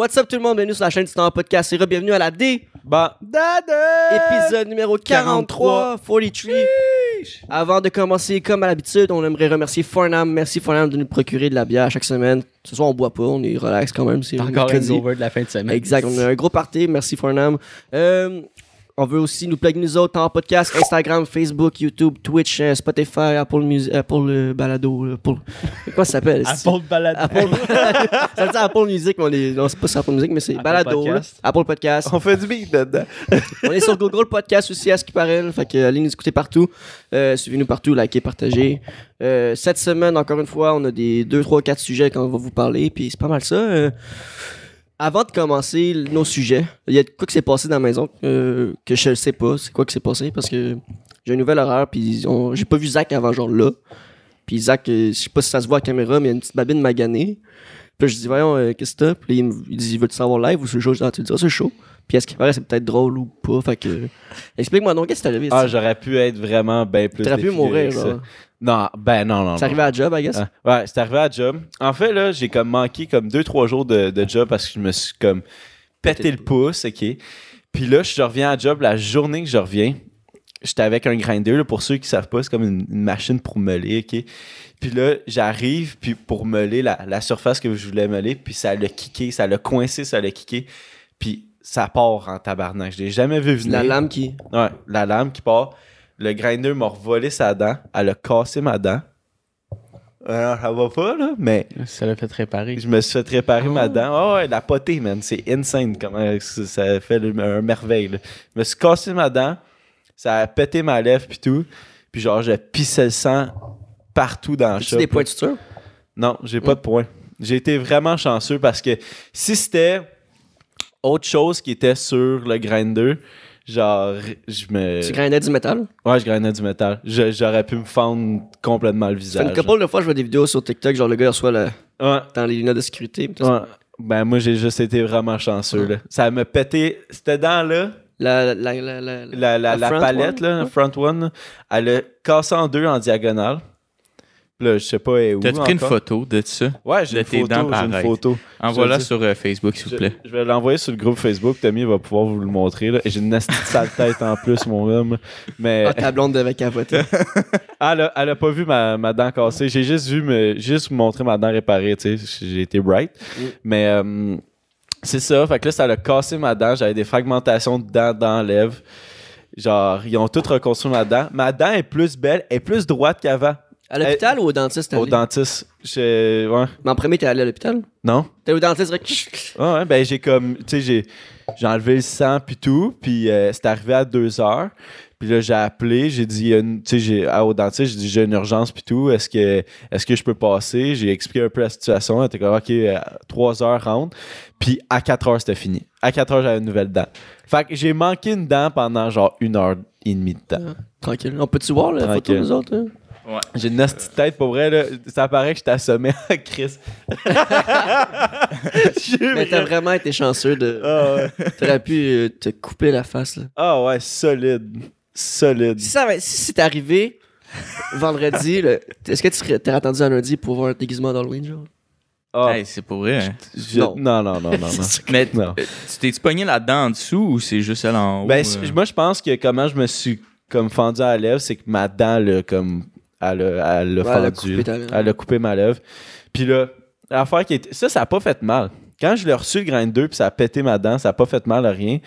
What's up tout le monde, bienvenue sur la chaîne du Temps Podcast et bienvenue à la D, Bah, épisode numéro 43, 43. Avant de commencer, comme à l'habitude, on aimerait remercier Farnham. Merci Farnham de nous procurer de la bière chaque semaine. Ce soir, on boit pas, on est relax quand même. C'est encore mercredi. over de la fin de semaine. Exact, on a un gros party. Merci Farnham. Euh, on veut aussi nous plugger nous autres en podcast, Instagram, Facebook, YouTube, Twitch, euh, Spotify, Apple Music, Apple euh, Balado, Apple. Comment ça s'appelle? Apple Balade. Apple, ça veut dire Apple Music, mais on est, non, c'est pas sur Apple Music, mais c'est Balado, là. Podcast. Apple Podcast. On fait du beat dedans. on est sur Google Podcast aussi, à ce qui paraît, là. fait que allez nous écouter partout. Euh, Suivez-nous partout, likez, partagez. Euh, cette semaine, encore une fois, on a des 2, 3, 4 sujets qu'on va vous parler, puis c'est pas mal ça. Avant de commencer nos sujets, il y a quoi qui s'est passé dans la maison que je ne sais pas. C'est quoi qui s'est passé? Parce que j'ai un nouvel horaire, puis j'ai pas vu Zach avant genre là. Puis Zach, euh, je sais pas si ça se voit à la caméra, mais il y a une petite babine maganée. Puis je dis, voyons, euh, qu'est-ce que t'as? Puis il, me- dit, veux-tu savoir live ou c'est chaud? Ah, tu dis, ah, c'est chaud. Puis est-ce qu'il paraît, c'est peut-être drôle ou pas? Fait que. Explique-moi donc, qu'est-ce qui t'est arrivé? Ah, j'aurais pu être vraiment bien plus. T'aurais pu mourir, ça. genre. Non, ben non, non. C'est arrivé à job, I guess? Ah, ouais, c'est arrivé à job. En fait, là, j'ai comme manqué comme deux, trois jours de, de job parce que je me suis comme pété le le pouce, OK? Puis là, je reviens à job la journée que je reviens. J'étais avec un grinder, là, pour ceux qui savent pas, c'est comme une, une machine pour meuler, OK? Puis là, j'arrive puis pour meuler la, la surface que je voulais meuler, puis ça l'a kické, ça l'a coincé, ça l'a kické. Puis ça part en tabarnak. Je l'ai jamais vu venir. La lame qui. Ouais, la lame qui part. Le grinder m'a revolé sa dent. Elle a cassé ma dent. Alors, ça va pas, là, mais Ça l'a fait réparer. je me suis fait réparer ma Oh. dent. Oh, ouais, la potée, man. C'est insane comment ça, ça fait le- un merveille, là. Je me suis cassé ma dent. Ça a pété ma lèvre, puis tout. Puis genre, je pissais le sang partout dans le shop. des points de suture? Non, j'ai pas de points. J'ai été vraiment chanceux parce que si c'était autre chose qui était sur le grinder, genre, je me. Tu grindais du métal? Ouais, je grindais du métal. J'aurais pu me fendre complètement le Ça fait visage. une couple de fois, je vois des vidéos sur TikTok, genre le gars reçoit le- Ouais, dans les lunettes de sécurité. puis tout ouais. ça. Ben, moi, j'ai juste été vraiment chanceux, là. Ça m'a pété. C'était dans là, La, la, la, la, la, palette, one, là, front one, elle a cassé en deux en diagonale. Là, je sais pas est où. T'as-tu pris une encore? photo de ça? Ouais, j'ai une tes photo. dents J'ai une photo. Envoie-la sur euh, Facebook, s'il vous plaît. je vais l'envoyer sur le groupe Facebook. Tommy va pouvoir vous le montrer. Là. J'ai une nasty de sale tête en plus, mon homme. Mais Ah, ta blonde devait capoter. elle, a, elle a pas vu ma, ma dent cassée. J'ai juste vu me, juste montrer ma dent réparée. tu sais. J'ai été bright. Mm. Mais euh, c'est ça. Fait que là, ça a cassé ma dent. J'avais des fragmentations de dents dans la lèvre. Genre, ils ont tout reconstruit ma dent. Ma dent est plus belle, est plus droite qu'avant. À l'hôpital ou au dentiste? Au dentiste. Je- Ouais. Mais en premier, t'es allé à l'hôpital? Non? T'es au dentiste. Ouais, ouais, ben j'ai comme, tu sais, j'ai, j'ai enlevé le sang puis tout, puis euh, c'est arrivé à deux heures. Puis là, j'ai appelé, j'ai dit, tu sais, j'ai, à- au dentiste, j'ai dit, j'ai une urgence puis tout, est-ce que, est-ce que je peux passer? J'ai expliqué un peu la situation, elle était comme, OK, euh, trois heures rentre, puis à quatre heures, c'était fini. À quatre heures, j'avais une nouvelle dent. Fait que j'ai manqué une dent pendant genre une heure et demie de temps. Tranquille. On peut-tu voir la photo des autres? hein? J'ai une nasty tête, pour vrai, là, ça paraît que j'étais assommé à Chris. Mais t'as vraiment été chanceux de. Ah ouais. T'aurais pu euh, te couper la face, là. Ah ouais, solide. Solide. Si, ça, avait- si c'est arrivé vendredi, là, est-ce que tu serais, t'aurais attendu à lundi pour voir un déguisement d'Halloween, genre? Ah, Hey, c'est pour vrai. hein. je- non. non. non, non, non, non. Mais Non. euh, tu t'es-tu pogné là-dedans en dessous ou c'est juste celle en haut? Ben, euh? moi, je pense que comment je me suis comme fendu à la lèvre, c'est que ma dent, là, comme, elle a, elle a Ouais, elle a fendu. coupé ta lèvre. Elle a coupé ma lèvre. Puis là, l'affaire qui était. Ça, ça a pas fait mal. Quand je l'ai reçu le grain 2 puis ça a pété ma dent, ça a pas fait mal à rien.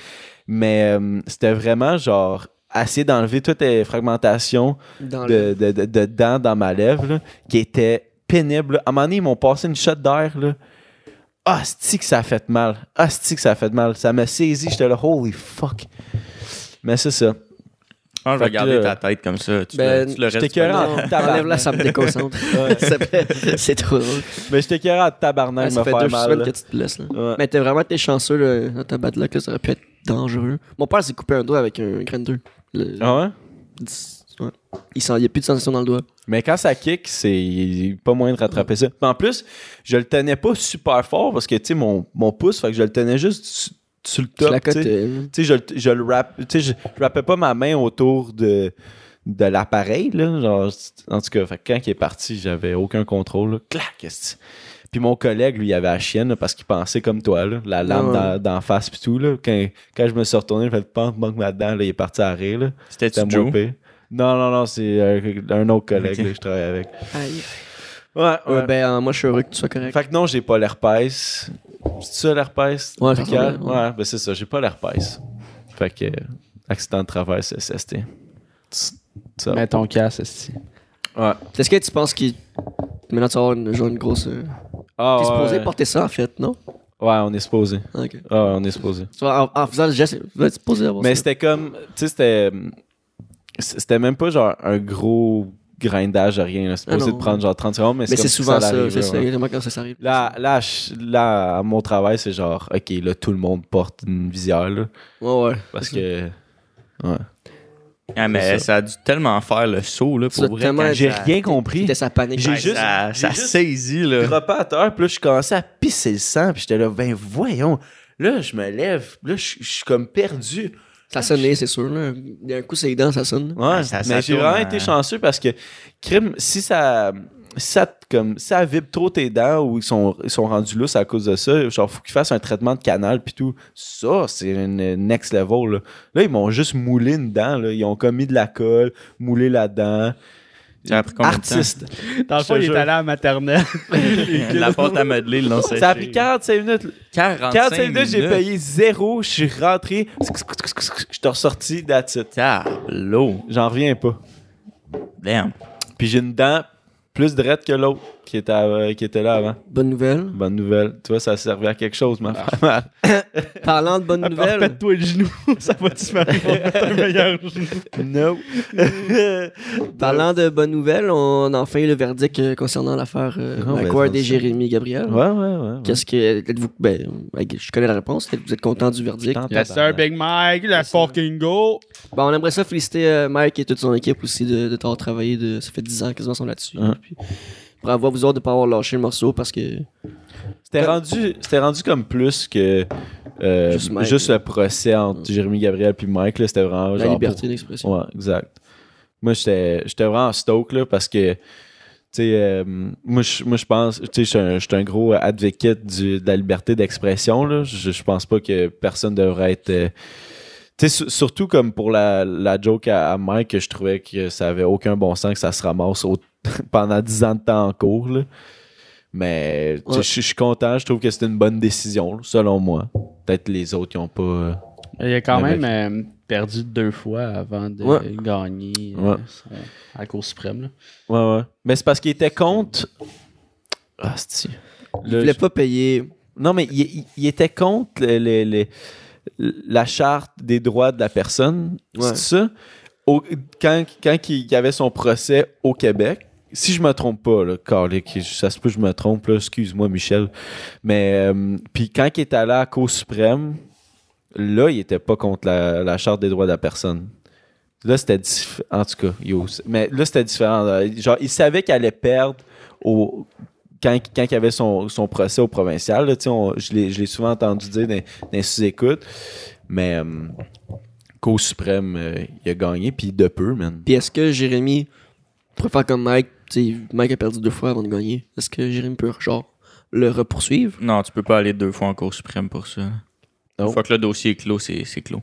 Mais euh, c'était vraiment genre essayer d'enlever toutes les fragmentations Dans de, de, de, de dents dans ma lèvre là, qui était pénible. À un moment donné, ils m'ont passé une shot d'air. là. Ah, c'est que ça a fait mal. Ah, c'est que ça a fait mal. Ça m'a saisi. J'étais là, holy fuck. Mais c'est ça. Ah, je vais garder là- ta tête comme ça. Tu, Ben, le, tu le restes. Non, tabarnak. enlève-la, ça me déconcentre. C'est trop drôle. Mais j'étais carré à tabarnak ça me fait deux mal. semaines là. que tu te blesses. Là. Ouais. Mais t'es vraiment été chanceux là, dans ta bad luck, là, ça aurait pu être dangereux. Mon père s'est coupé un doigt avec un grinder. Le- Ah ouais? ouais. Il sent- il n'y a plus de sensation dans le doigt. Mais quand ça kick, c'est pas moyen de rattraper ça. En plus, je le tenais pas super fort parce que, tu sais, mon, mon pouce, fait que je le tenais juste sur le Tu top. tu sais. je, le- je le wrap, tu sais, je, je wrappais pas ma main autour de, de l'appareil, là. Genre, en tout cas, fait quand il est parti, j'avais aucun contrôle, là. Clac! esti. Puis mon collègue, lui, il avait la chienne là, parce qu'il pensait comme toi, là, la lame Ouais. dans- face puis tout. Là. Quand, quand je me suis retourné, il fait pente, manque ma-dedans, là, il est parti à rire. Là. C'était-tu C'était Joe? Non, non, non, c'est euh, un autre collègue que je travaille avec. Aïe. Ouais, ouais. Ouais, ben, euh, moi, je suis heureux que tu sois correct. Fait que non, j'ai pas l'herpès. C'est ça l'herpès? Ouais, ça buccal? ressemble, ouais. ouais. ben c'est ça, j'ai pas l'herpès. Fait que, euh, accident de travail, c'est SST. Ça. Mets ton casque, esti. Ouais. Est-ce que tu penses qu'il. Maintenant, tu vas avoir une, genre une grosse. euh, Ah, T'es supposé ouais. porter ça, en fait, non? Ouais, on est supposé. Ok. Ah, ouais, on est supposé. Tu vois, en, en faisant le geste, tu es supposé avoir Mais ça. c'était comme, tu sais, c'était, c'était même pas genre un gros grindage à rien. C'est Ah supposé non. de prendre genre 30 secondes, mais, Mais c'est souvent ça, c'est là, ça, exactement quand ça s'arrive. Là, là, je- là, à mon travail, c'est genre, OK, là, tout le monde porte une visière, là, Ouais, ouais. parce que... Ouais. Ah, mais ça. a dû tellement faire le saut, là, pour vrai. J'ai rien compris. C'était sa panique. J'ai juste- ça, ça juste- saisit, là. Droppé à terre, puis là, je commençais à pisser le sang, puis j'étais là, ben voyons. Là, je me lève, là, je je suis comme perdu. Ça sonnait, c'est sûr. Là. Il y a un coup, c'est les dents, ça sonne. Ouais, Ouais, ça- ça mais j'ai tourne vraiment en- été chanceux parce que, crime, si ça, si ça, comme, ça vibre trop tes dents ou ils sont, ils sont rendus lousses à cause de ça, genre, faut qu'ils fassent un traitement de canal puis tout. Ça, c'est une next level, là. Là, ils m'ont juste moulé une dent, là. Ils ont comme mis de la colle, moulé la dent. Ça a pris combien de temps? Artiste. Dans le fond, il est allé à la maternelle. La pâte à modeler, séché. Ça a pris 45 minutes. 45 45 minutes, j'ai payé zéro. Je suis rentré. Je suis ressorti, that's it. J'en reviens pas. Damn. Puis j'ai une dent plus droite que l'autre qui était, à- qui était là avant. Bonne nouvelle. Bonne nouvelle. Tu vois, ça servait à quelque chose, ma femme. Parlant de bonnes nouvelles. Répète-toi le genou. ça va te faire un meilleur genou. no. Parlant de bonnes nouvelles, on a enfin eu le verdict euh, concernant l'affaire euh, Oh, ben. Jérémy Gabriel. Ouais, ouais, ouais. Qu'est-ce que. Êtes-vous. Ben, je connais la réponse. Vous êtes content du verdict? Yes, sir, Big Mike. Let's fucking go. Bon, on aimerait ça féliciter euh, Mike et toute son équipe aussi de, de t'avoir travaillé. De, ça fait 10 ans quasiment qu'ils sont là-dessus. Hein. Puis, bravo à vous autres de pas avoir lâché le morceau parce que. C'était rendu, c'était rendu comme plus que euh, Juste le procès entre Jérémy Gabriel puis Mike. C'était vraiment La genre liberté pour- d'expression. Ouais, exact. Moi, j'étais j'étais vraiment stoke là, parce que, tu sais, euh, moi, je moi, je pense, tu sais, je suis un- un gros advocate du- de la liberté d'expression. Je, je pense pas que personne devrait être. euh, tu sais, su- surtout comme pour la, la joke à, à Mike, que je trouvais que ça avait aucun bon sens que ça se ramasse au- pendant 10 ans de temps en cours. là. Mais Ouais. je suis content, je trouve que c'était une bonne décision, là, selon moi. Peut-être les autres qui ont pas. euh, Il a quand même euh, perdu deux fois avant de Ouais. gagner euh, Ouais. à la Cour suprême. là. Ouais, ouais. Mais c'est parce qu'il était contre. Ah, c'est Il voulait pas payer. Non, mais il, il- il était contre la charte des droits de la personne. Ouais. C'est ça? Au- quand quand il y avait son procès au Québec, si je me trompe pas, là, calique, ça se peut que je me trompe, là, excuse-moi, Michel. Mais, euh, puis quand il est allé à la Cour suprême, là, il était pas contre la, charte des droits de la personne. Là, c'était différent. En tout cas, mais là, c'était différent. Genre, il savait qu'il allait perdre au, quand, quand il avait son, son procès au provincial. Je l'ai souvent entendu dire dans, sous-écoutes. Mais euh, suprême, euh, il a gagné, puis de peu, man. Puis est-ce que Jérémy pourrait faire comme Mike sais, Mike a perdu deux fois avant de gagner. Est-ce que Jérémy peut, genre, le repoursuivre? Non, tu peux pas aller deux fois en Cour suprême pour ça. Une fois que le dossier est clos, c'est c'est clos.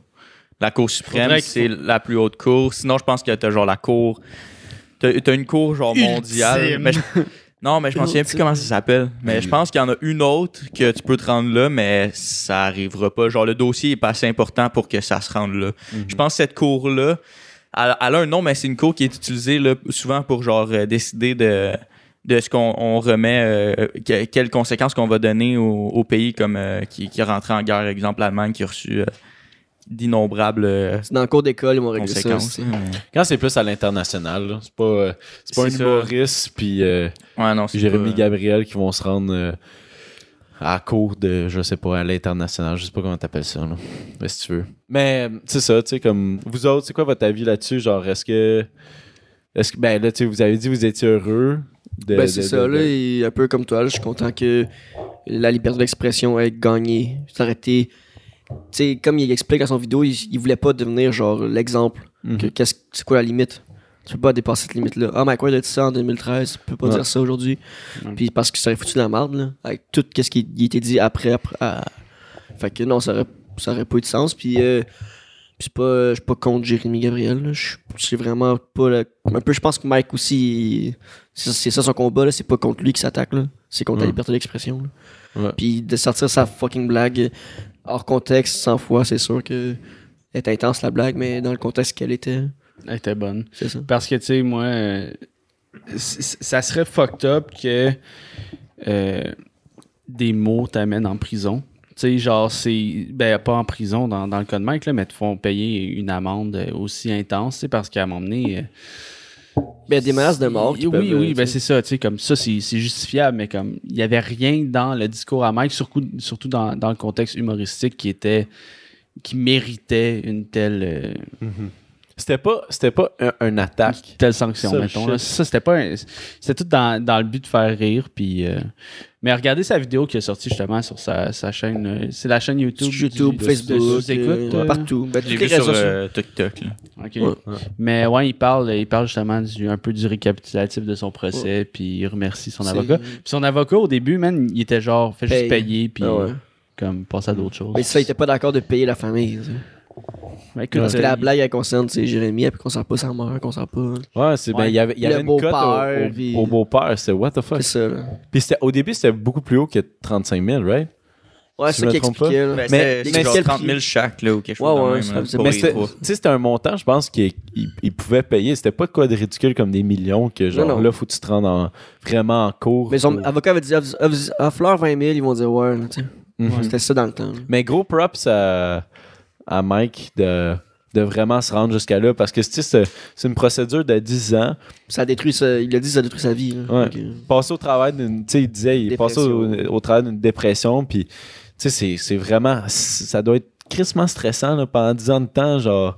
La Cour suprême, c'est la plus haute cour. Sinon, je pense que t'as genre la cour. T'as t'as une cour genre mondiale. Ultime. Mais je- Non, mais je m'en souviens plus comment ça s'appelle. Mais je pense qu'il y en a une autre que tu peux te rendre là, mais ça arrivera pas. Genre, le dossier est pas assez important pour que ça se rende là. Je pense que cette cour-là, elle, elle a un nom, mais c'est une cour qui est utilisée là, souvent pour genre euh, décider de de ce qu'on on remet, euh, que- quelles conséquences qu'on va donner au, au pays comme euh, qui, qui est rentré en guerre, exemple l'Allemagne qui a reçu euh, d'innombrables euh, C'est dans le cours d'école, ils vont régler ça. conséquences. c'est- hein. Quand c'est plus à l'international, c'est pas, euh, c'est pas un humoriste, puis euh, Ouais, Jérémy pas- Gabriel qui vont se rendre euh, à la cour de, je sais pas, à l'international. Je sais pas comment t'appelles ça, là. Mais si tu veux? Mais c'est ça, tu sais, comme vous autres, c'est quoi votre avis là-dessus? Genre, est-ce que. Est-ce que. Ben là, tu sais, vous avez dit que vous étiez heureux. De, Ben, c'est ça, de- là, de- et un peu comme toi, là, je suis content que la liberté d'expression ait gagné. Ça aurait été. Tu sais, comme il explique dans son vidéo, il, il voulait pas devenir genre l'exemple. Mhm. que qu'est-ce- C'est quoi la limite? Tu peux pas dépasser cette limite-là. Ah, Mike Ward a dit ça en 2013, tu peux pas Ouais. dire ça aujourd'hui. Ouais. Puis parce que ça aurait foutu la merde, là, avec tout ce qui il était dit après. après à- Fait que non, ça aurait, ça aurait pas eu de sens. Puis, euh, puis c'est pas, je suis pas contre Jérémy Gabriel. Je c'est vraiment pas. Un peu, je pense que Mike aussi, il- c'est ça son combat, là. C'est pas contre lui qui s'attaque, là. C'est contre la liberté d'expression. Puis de sortir sa fucking blague hors contexte 100 fois, c'est sûr que. Est intense la blague, mais dans le contexte qu'elle était, Elle était bonne. c'est ça. Parce que, tu sais, moi, euh, ça serait fucked up que euh, des mots t'amènent en prison. Tu sais, genre, c'est. Ben, pas en prison dans, dans le cas de Mike, là, mais te font payer une amende euh, aussi intense, tu sais, parce qu'à un moment donné. euh, Ben, des menaces de mort. qui oui, peuvent, oui, ben c'est ça, tu sais, comme ça, c'est c'est justifiable, mais comme il y avait rien dans le discours à Mike, surtout, surtout dans, dans le contexte humoristique qui était qui méritait une telle euh, C'était pas, c'était pas un, un attaque. telle sanction, Ça, mettons. là. Ça, c'était pas un- C'était tout dans, dans le but de faire rire. Puis, euh, mais regardez sa vidéo qui est sortie justement sur sa, sa chaîne. euh, C'est la chaîne YouTube. Sur YouTube, du- de- Facebook, euh, euh, partout. Ben, J'ai les vu réseaux sur sociaux. euh, TikTok. là. ok. Ouais. Mais ouais, il parle, il parle justement du, un peu du récapitulatif de son procès. Puis il remercie son C'est- avocat. Puis son avocat, au début, man, il était genre, fait juste Paye. payer. Puis Ah ouais. comme passer à d'autres choses. Mais ça, il était pas d'accord de payer la famille. Sais. Mais écoute, Parce que euh, la blague, elle concerne tu sais, Jérémy, puis qu'on sent pas sa mère, qu'on sent pas. Ouais, c'est ben, Ouais. il y avait, il y Le avait une cote au, au- puis- au beau-père. C'était what the fuck? C'est ça, là. Puis c'était- au début, c'était beaucoup plus haut que 35 000, right? Ouais, Si c'est ça me qui expliquait, là. Ben, Mais- c'était mais genre quel 30 prix? 000 chaque, là, ou quelque chose Ouais, de ouais, même. ça Mais c'était, trois. tu sais, c'était un montant, je pense, qu'il il- il pouvait payer. C'était pas de quoi de ridicule comme des millions que genre Non, non. là, faut que tu te rendes en- vraiment en cours. Mais son avocat avait dit, à, à, à fleur 20 000, ils vont dire ouais, sais. Mhm. C'était ça dans le temps. là. Mais gros props à, à Mike de, de vraiment se rendre jusqu'à là parce que c'est, une procédure de 10 ans. Ça détruit sa, il a dit que ça a détruit sa vie. Ouais. Passer au travail d'une. Tu sais, il disait, il est passé au, Dépression. au travail d'une dépression. Puis, tu sais, c'est, c'est vraiment. Ça doit être crissement stressant là, pendant 10 ans de temps. Genre,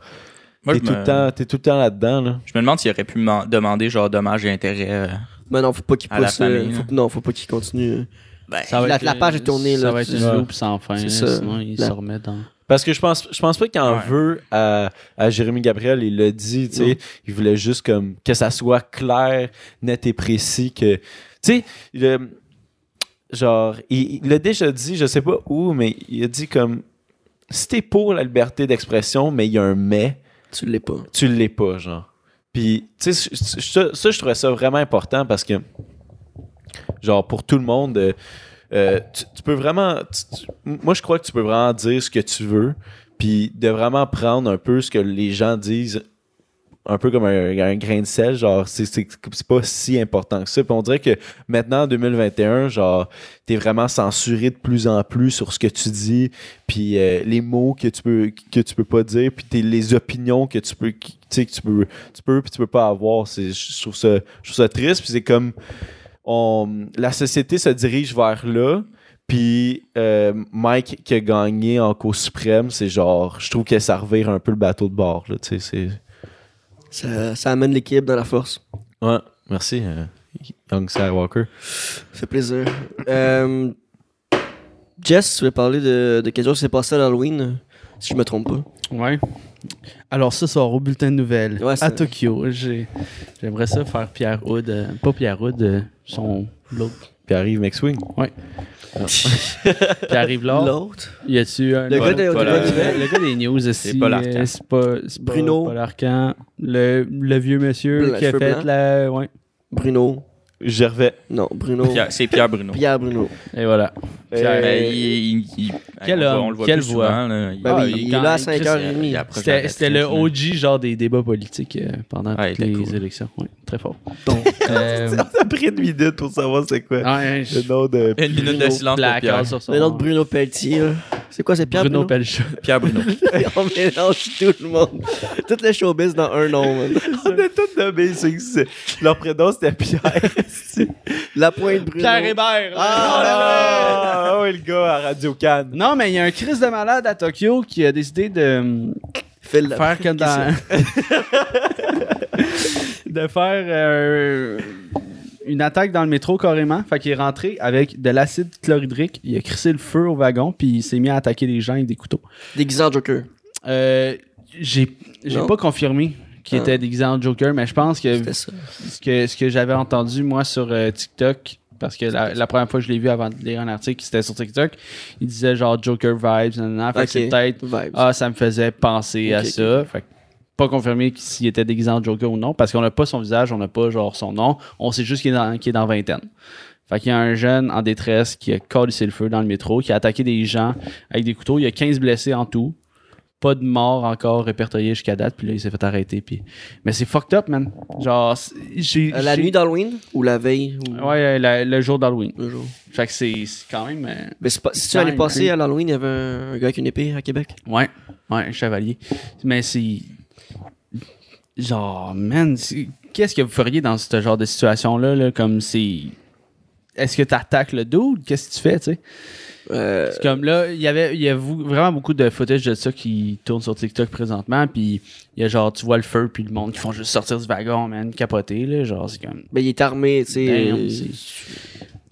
t'es, tout me- temps, t'es tout le temps là-dedans. Là. Je me demande s'il aurait pu demander genre dommages et intérêts. euh, Mais non, faut pas qu'il pousse. euh, faut, non, faut pas qu'il continue. euh. ben, la- page est tournée, Ça là, va être une loupe sans fin. Sinon, il La- se remet dans. Parce que je pense, je pense pas qu'il en Ouais. veut à, à Jérémy Gabriel. Il l'a dit, tu sais. Il voulait juste comme que ça soit clair, net et précis. Que, tu sais, le- genre, il l'a déjà dit, je sais pas où, mais il a dit comme si t'es pour la liberté d'expression, mais il y a un mais, Tu l'es pas. tu l'es pas, genre. Puis, tu sais, ça, je trouvais ça vraiment important parce que, genre, pour tout le monde, euh, euh, tu, peux vraiment. moi, je crois que tu peux vraiment dire ce que tu veux, puis de vraiment prendre un peu ce que les gens disent, un peu comme un, grain de sel, genre, c'est pas si important que ça. Puis on dirait que maintenant, en 2021, genre, t'es vraiment censuré de plus en plus sur ce que tu dis, puis euh, les mots que tu peux que tu peux pas dire, puis les opinions que tu peux, que tu peux, tu peux puis tu peux pas avoir. Je trouve ça, je trouve ça triste, puis c'est comme on, la société se dirige vers là. Puis euh, Mike qui a gagné en Cour suprême, c'est genre, je trouve que ça revire un peu le bateau de bord. Là. Ça, ça amène l'équipe dans la force. Ouais, merci, euh, Young Skywalker. Ça fait plaisir. Euh, Jess, tu voulais parler de, de quelque chose qui s'est passé à l'Halloween, euh, si je me trompe pas? Ouais. Alors, ce soir, au bulletin de nouvelles, Ouais, à Tokyo, j'ai- j'aimerais ça faire Pierre Hood. euh, pas Pierre Hood, euh, son. L'autre. Puis arrive McSwing. Pierre-Yves Laure. L'autre? Y a-tu un. Le gars de- Paul le gars. Le des news aussi. C'est Paul Arcand. euh, C'est pas, c'est pas Bruno. Paul Arcand. Le, le vieux monsieur qui a fait la. Ouais. Bruno. Gervais. Non, Bruno. Pierre- C'est Pierre Bruno. Pierre Bruno. Et voilà. Pierre- Ben, il- il- il- Quel on le voit- homme, on le voit quelle voix. souvent, là. Il- Ben Ah, oui, il- est là à Chris, 5h30. il approche C'était le OG genre des débats politiques euh, pendant Ouais, il toutes les cool. élections. Très fort. Donc, Euh, Ça a pris une minute pour savoir c'est quoi. ouais, Le nom de. Une minute de silence pour Pierre. sur son le nom de Bruno Pelletier. C'est quoi, c'est Pierre Bruno Bruno? Pierre Bruno. On mélange tout le monde. Tout le showbiz dans un nom. man. On a tous nommé ceux Leur prénom c'était Pierre. La pointe Bruno. Pierre Hébert. Ah, ah, ouais, le gars à Radio Cannes. Non, mais il y a un crise de malade à Tokyo qui a décidé de Phil la- faire comme dans. de faire euh, une attaque dans le métro carrément. Fait qu'il est rentré avec de l'acide chlorhydrique. Il a crissé le feu au wagon, puis il s'est mis à attaquer les gens avec des couteaux. Déguisé en Joker. Euh, j'ai pas confirmé qui Ah. était déguisé en Joker, mais je pense que ça. ce que, ce que j'avais entendu, moi, sur euh, TikTok, parce que la, la première fois que je l'ai vu avant de lire un article, c'était sur TikTok, il disait genre Joker vibes, nanana. Fait que c'est peut-être, ah, ça me faisait penser à ça. Fait que pas confirmé s'il était déguisé en Joker ou non, parce qu'on n'a pas son visage, on n'a pas genre son nom, on sait juste qu'il est dans, qu'il est dans vingtaine. Fait qu'il y a un jeune en détresse qui a collé le feu dans le métro, qui a attaqué des gens avec des couteaux. Il y a 15 blessés en tout. Pas de mort encore répertorié jusqu'à date, puis là, il s'est fait arrêter. Puis... Mais c'est fucked up, man. Genre, j'ai. Euh, la nuit d'Halloween ou la veille ou Ouais, la- le jour d'Halloween. le jour. Fait que c'est quand même. euh, Mais pas, si tu passée creep. à l'Halloween, il y avait un, un gars avec une épée à Québec? Ouais, ouais, un chevalier. Mais c'est. Genre, man, qu'est-ce que vous feriez dans ce genre de situation-là? Là, comme c'est. Est-ce que tu attaques le dude? Qu'est-ce que tu fais, tu sais? Euh, C'est comme là, il y avait, il y a vraiment beaucoup de footage de ça qui tourne sur TikTok présentement. Puis il y a genre, tu vois le feu, puis le monde qui font juste sortir du wagon, man, capoter, là. Genre, c'est comme. ben, il est armé, tu sais. Je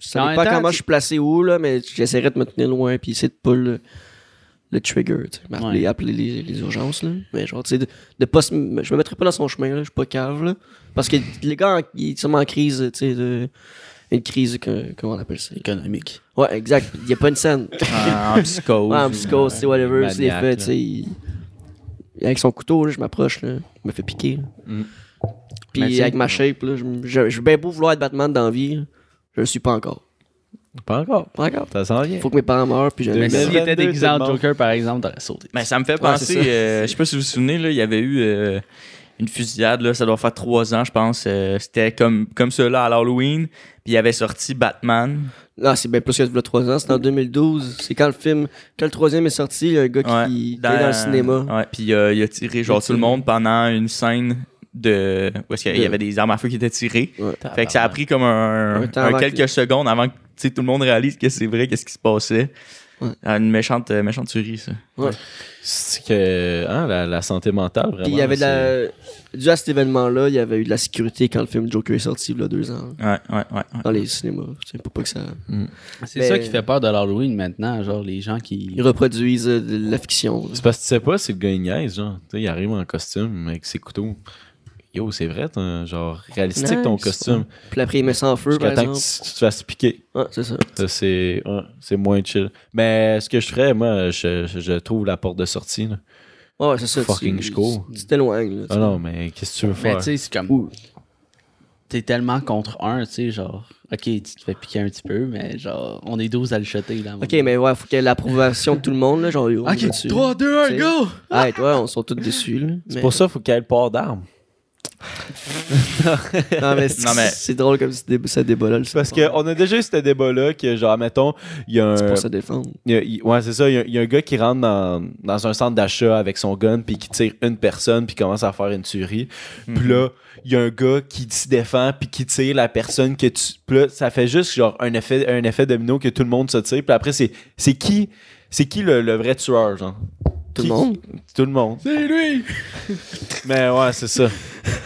Mais savais pas temps, comment je suis placé où, là, mais j'essaierais de me tenir loin puis essayer de pas le, le trigger, tu sais. Ouais. Appeler les, les urgences, là. Mais genre, tu sais, de, de pas je me mettrais pas dans son chemin, là. Je suis pas cave, là. Parce que les gars, ils sont en crise, tu sais, de. Une crise, que- comment on appelle ça? économique. Ouais, exact. Il y a pas une scène. En, en psychose. Ouais, en psychose, c'est whatever, c'est maniaque, fait, là. tu sais. il- Avec son couteau, là, je m'approche, là. Il me fait piquer. là. Mm. Puis avec ma shape, là, je, je, je bien beau vouloir être Batman dans la vie, là, je le suis pas encore. Pas encore. Pas encore. Ça s'en vient. Faut que mes parents meurent, puis Mais s'il 22, était déguisé en. Joker, par exemple, t'aurais sauté. Mais ça me fait Ouais, penser, c'est euh, je sais pas si vous vous souvenez, là, il y avait eu euh, une fusillade, là, ça doit faire trois ans, je pense. euh, C'était comme, comme ça là, à l'Halloween. Puis il avait sorti Batman. Là, c'est bien plus que de 3 ans. C'était en 2012. C'est quand le film, quand le troisième est sorti, il y a un gars Ouais, qui, qui est dans le cinéma. Ouais, puis euh, il a tiré genre tout le monde pendant une scène de où est-ce qu'il y avait des armes à feu qui étaient tirées. Ouais. Fait que ça a pris comme un, Un quelques que- secondes avant que tout le monde réalise que c'est vrai, qu'est-ce qui se passait. Ouais. Ah, Une méchante, euh, méchante tuerie, ça. C'est que hein, la, la santé mentale, vraiment. Puis il y avait de c'est- la. Dû à cet événement-là, il y avait eu de la sécurité quand le film Joker est sorti, il y a deux ans, Ouais, ouais, ouais. ouais. dans les cinémas. Tu sais, pour pas que ça. C'est Mais- ça qui fait peur de l'Halloween maintenant, genre les gens qui. Ils reproduisent euh, de la fiction. C'est parce que tu sais pas si le gars il niaise, genre. Tu sais, il arrive en costume avec ses couteaux. Yo, c'est vrai, genre, réalistique ton costume. Puis après, il met ça en feu, par Jusqu'à temps exemple. que tu, tu te fasses piquer. Ouais, c'est ça. Ça, c'est ouais, c'est moins chill. Mais ce que je ferais, moi, je, je, trouve la porte de sortie. Là. Ouais, c'est ça. Fucking tu-. Tu t'éloignes, Ah non, mais qu'est-ce que tu veux Mais faire? tu sais, c'est comme. T'es tellement contre un, tu sais, genre. Ok, tu te fais piquer un petit peu, mais genre, on est 12 à le shotter, là. Ok, mais ouais, faut qu'il y ait l'approbation de tout le monde, là. Genre, est dessus. 2, 1, T'sais. go! Ah, et toi, on sont tous déçus, là. C'est Mais- pour ça qu'il faut qu'il y ait le port d'armes. Non, mais c'est Non, mais- c'est drôle comme ce dé- ce débat-là. le Parce qu'on a déjà eu ce débat-là que, genre, mettons, il y a C'est un. pour se défendre. il y a- il- ouais, c'est ça. Il y, a, il y a un gars qui rentre dans, dans un centre d'achat avec son gun, puis qui tire une personne, puis commence à faire une tuerie. Puis là, il y a un gars qui se défend, puis qui tire la personne que tu. Puis là, ça fait juste, genre, un effet, un effet domino que tout le monde se tire. Puis après, c'est c'est qui, c'est qui le, le vrai tueur, genre? Tout le monde. Tout le monde. C'est lui! Mais ouais, c'est ça.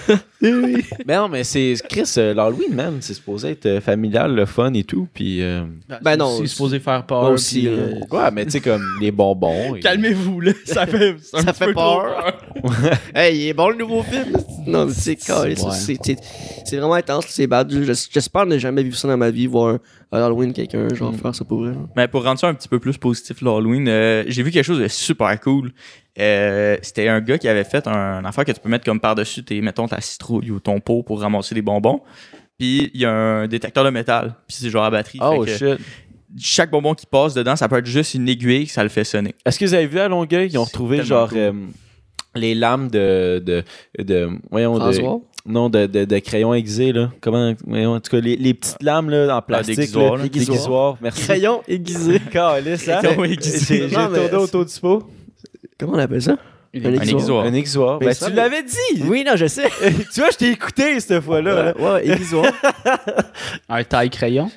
mais non, mais c'est. Chris, euh, l'Halloween, man, c'est supposé être euh, familial, le fun et tout. Puis. euh, Ben non, C'est supposé faire peur. moi aussi, puis, euh, ouais, mais tu sais, comme les bonbons. et- Calmez-vous, là. Ça fait, c'est un Ça petit fait peu trop peur. hey, il est bon le nouveau film. Non, mais c'est carré, ça, Ouais. c'est c'est- c'est vraiment intense, c'est bad. Je- J'espère ne jamais vivre ça dans ma vie, voir un, Halloween quelqu'un genre faire ça pour vrai. Mais pour rendre ça un petit peu plus positif, l'Halloween, euh, j'ai vu quelque chose de super cool. Euh, C'était un gars qui avait fait un, un affaire que tu peux mettre comme par-dessus tes, mettons, ta citrouille ou ton pot pour ramasser des bonbons. Puis il y a un détecteur de métal. Puis c'est genre à batterie. Oh Fait que shit. Chaque bonbon qui passe dedans, ça peut être juste une aiguille, ça le fait sonner. Est-ce que vous avez vu à Longueuil, ils ont retrouvé genre cool. euh, les lames de. de, de voyons, de, non, de, de, de crayons aiguisés, là. Comment. voyons, en tout cas, les, les petites lames là, en plastique. déguisoires, là. là. Merci. Crayon aiguisé. Calice, hein? Crayon aiguisé. J'ai tourné autour du pot. Comment on appelle ça? Un aiguisoir. Un. Mais Ben, tu l'avais dit! Oui, non, je sais. tu vois, je t'ai écouté cette fois-là. là. ouais, ouais, aiguisoir. Un taille crayon.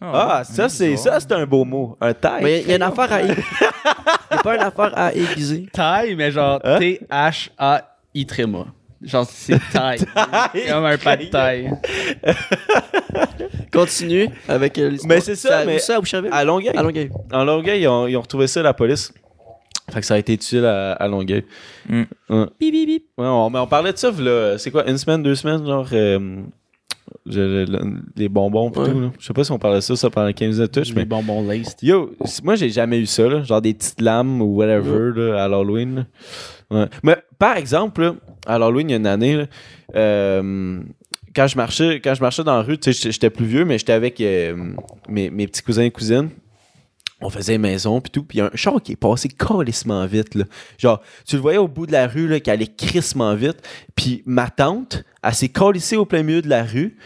Ah, ça, c'est ça, c'est un beau mot. Un taille. Mais il y a une affaire à aiguiser. Il n'y a pas une affaire à aiguiser. Taille, mais genre Hein? T-H-A-I tréma. Genre, c'est taille. Comme un pas de taille. Continue avec euh, l'histoire. Mais c'est ça, mais- ça, à Boucherville? À Longueuil. À Longueuil. En Longueuil, ils ont, ils ont retrouvé ça, la police. Fait que ça a été utile à, à Longueuil. Mm. Ouais. Bip, bip, bip. Ouais, on, mais on parlait de ça, là, c'est quoi, une semaine, deux semaines, genre, euh, je- le- les bonbons pis Ouais. tout, là. Je sais pas si on parlait de ça, ça pendant 15 de touch, Les mais bonbons laced. yo, moi j'ai jamais eu ça, là, genre des petites lames ou whatever, là, à l'Halloween. Mais par exemple, là, à l'Halloween, il y a une année, là, euh, quand je marchais, quand je marchais dans la rue, tu sais, j'étais- j'étais plus vieux, mais j'étais avec euh, mes, mes petits cousins et cousines. On faisait maison puis tout, puis il y a un char qui est passé calissement vite là. Genre, tu le voyais au bout de la rue là, qui allait crissement vite, puis ma tante, elle s'est calissée au plein milieu de la rue.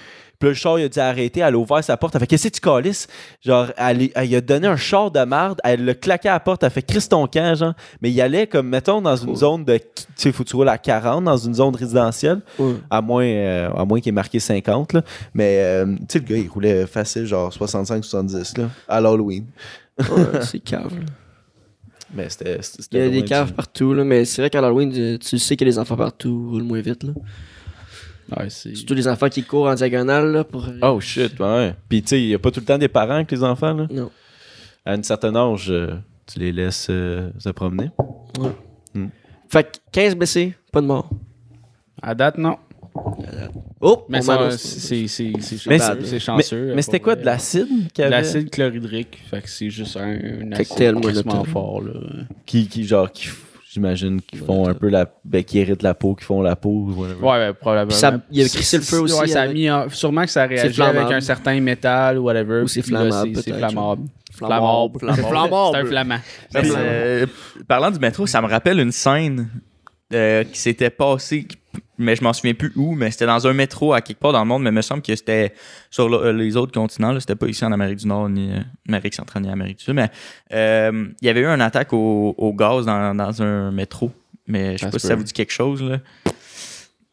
Puis le char, il a dû arrêter, elle a ouvert sa porte, elle fait Qu'est-ce que tu calisses? Genre, elle, a donné un char de marde, elle l'a claqué à la porte, elle fait Chris ton camp, genre. Mais il allait comme, mettons, dans une zone de. Tu sais, faut que tu roules à 40 dans une zone résidentielle, à moins, euh, à moins qu'il ait marqué 50, là. Mais, euh, tu sais, le gars, il roulait facile, genre 65-70, là, à l'Halloween. Ouais, c'est cave. là. Mais c'était. c'était- Il y a c'était des loin, caves partout, là, mais c'est vrai qu'à l'Halloween, tu, tu sais qu'il y a des enfants partout, roule moins vite. Là. Ouais, c'est. Surtout les enfants qui courent en diagonale là, pour. Oh shit, ouais. Puis, tu sais, il n'y a pas tout le temps des parents avec les enfants, là? Non. À un certain âge, euh, tu les laisses euh, se promener. Fait que 15 blessés, pas de mort. À date, non. Oh, Mais c'est c'est- c'est Mais chanceux. C'est Mais, c'était quoi, de l'acide qu'il y avait? l'acide chlorhydrique. Fait que c'est juste un, un acide Molotov. fort. Là. qui, qui genre qui j'imagine qui font un peu la ben, qui irritent la peau qui font la peau whatever. Ouais, ouais, probablement. Ça- il y a crissé le feu aussi Ouais, ça a avec- mis en- sûrement que ça réagit avec un certain métal ou whatever. Ou c'est flammable, c'est- flammable. Flammable. Flammable. C'est un flamand. Euh, parlant du métro, ça me rappelle une scène euh, qui s'était passée, mais je m'en souviens plus où, mais c'était dans un métro à quelque part dans le monde, mais il me semble que c'était sur le- euh, les autres continents, c'était pas ici en Amérique du Nord, ni euh, Amérique centrale, ni Amérique du Sud, mais euh, il y avait eu une attaque au, au gaz dans, dans un métro, mais je sais pas si ça vous dit quelque chose, là.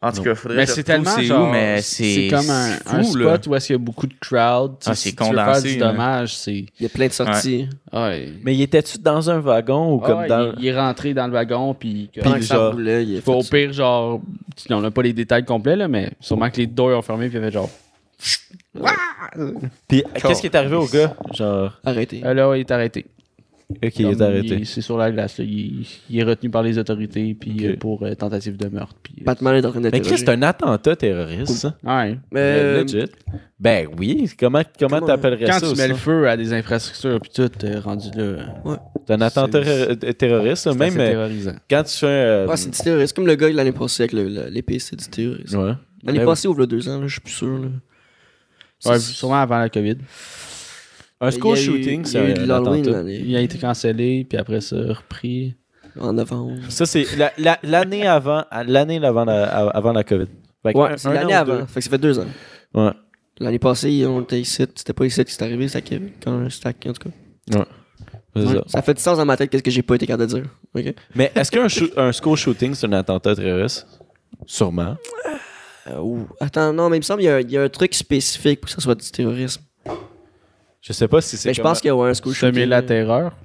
En tout cas, faudrait Mais que je c'est tellement c'est genre, où, mais c'est c'est comme un, un fou, là. spot où est-ce qu'il y a beaucoup de crowd. Ah, si c'est tu veux faire condensé, du dommage, c'est. Il y a plein de sorties. Ouais. Mais il était-tu dans un wagon ou comme dans il, il est rentré dans le wagon puis. Pendant Puis que ça roulait, il au fait pire, genre, on n'a pas les détails complets, là, mais sûrement que les doors ont fermé, puis il a fait genre. Puis qu'est-ce qui est arrivé au gars? Genre. Arrêtez. Ah, là, il est arrêté. OK, il est arrêté. il- C'est sur la glace, là. Il, il est retenu par les autorités, puis Ok. euh, pour euh, tentative de meurtre. Puis, euh, Batman est en train Mais d'interroger. Chris, c'est un attentat terroriste ça. ouais. Mais Legit. Ben oui, comment comment t'appellerais Quand ça tu mets le ça? feu à des infrastructures, puis tout, euh, rendu là, C'est un attentat terroriste ça, c'est même euh, terrorisant. quand tu fais euh, Ouais, c'est du terrorisme. Comme le gars de l'année passée avec le- le- l'épée, c'est du terrorisme. ouais. L'année Ouais. passée ou il y a deux ans, je suis plus sûr. Là. Ouais, sûrement avant la COVID. Un school il y a eu- shooting, il y c'est a eu l'Halloween Il a été cancellé, puis après ça, repris. en novembre. Ça c'est la- la- l'année avant l'année avant la avant la Covid. Fait Ouais, c'est l'année avant. Fait que ça fait deux ans. Ouais. L'année passée, on était ici. C'était pas ici que c'est arrivé, c'était à. Quand c'était à- en tout cas. Ouais. ça. Ça fait du sens dans ma tête, qu'est-ce que j'ai pas été capable de dire. Ok? Mais est-ce qu'un un school shooting c'est un attentat terroriste? Sûrement. Euh. Attends, non, mais il me semble qu'il y, a un- il y a un truc spécifique pour que ça soit du terrorisme. Je sais pas si c'est Mais je pense qu'il y a un school Semer shooting. la terreur.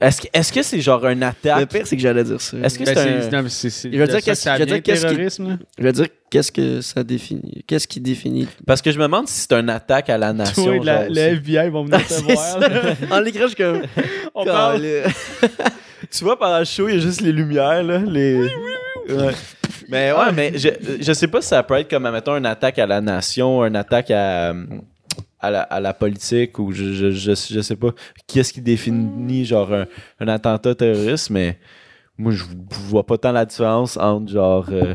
Est-ce que est-ce que c'est genre un Le attaque pire, c'est que j'allais dire ça. Est-ce que Ben, c'est un non, mais c'est- c'est Je veux de dire qu'est-ce- que ça je veux dire vient, qu'est-ce qui-. Je veux dire, qu'est-ce que ça définit? Qu'est-ce qui définit? Parce que je me demande si c'est un attaque à la nation. Toi, la- genre, le. FBI vont venir te voir. En l'écran, je suis comme. On parle. Calé. Tu vois, pendant le show, il y a juste les lumières, là. Les... Ouais. Mais ouais, mais je, je sais pas si ça peut être comme, mettons, une attaque à la nation, une attaque à, à, la, à la politique, ou je, je, je, je sais pas. Qu'est-ce qui définit, genre, un, un attentat terroriste, mais moi, je vois pas tant la différence entre, genre, euh,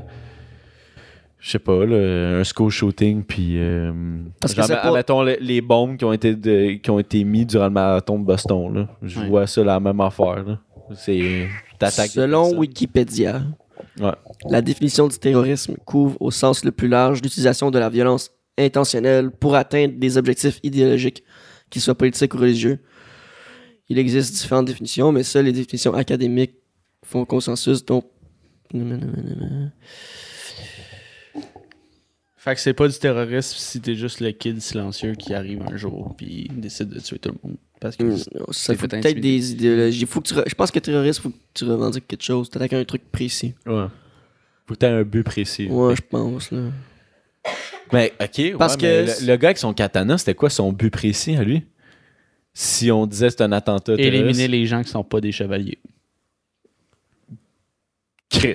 je sais pas, là, un school shooting, puis. euh, Parce genre, pas- mettons, les, les bombes qui ont été, de- qui ont été mis durant le marathon de Boston, là. Je Ouais. vois ça la même affaire. C'est. Selon. Wikipédia, Ouais. la définition du terrorisme couvre au sens le plus large l'utilisation de la violence intentionnelle pour atteindre des objectifs idéologiques, qu'ils soient politiques ou religieux. Il existe différentes définitions, mais seules les définitions académiques font consensus, donc... Fait que c'est pas du terrorisme si t'es juste le kid silencieux qui arrive un jour puis décide de tuer tout le monde. Parce que Hmm, Ça fait peut-être des idéologies. Faut que tu re- Je pense que terroriste, faut que tu revendiques quelque chose. T'attaques un truc précis. Ouais. Faut que t'aies un but précis. Ouais, je pense, là. Mais, ok, Parce ouais, que mais le, le gars avec son katana, c'était quoi son but précis à lui? Si on disait que c'est un attentat terroriste. éliminer les gens qui sont pas des chevaliers.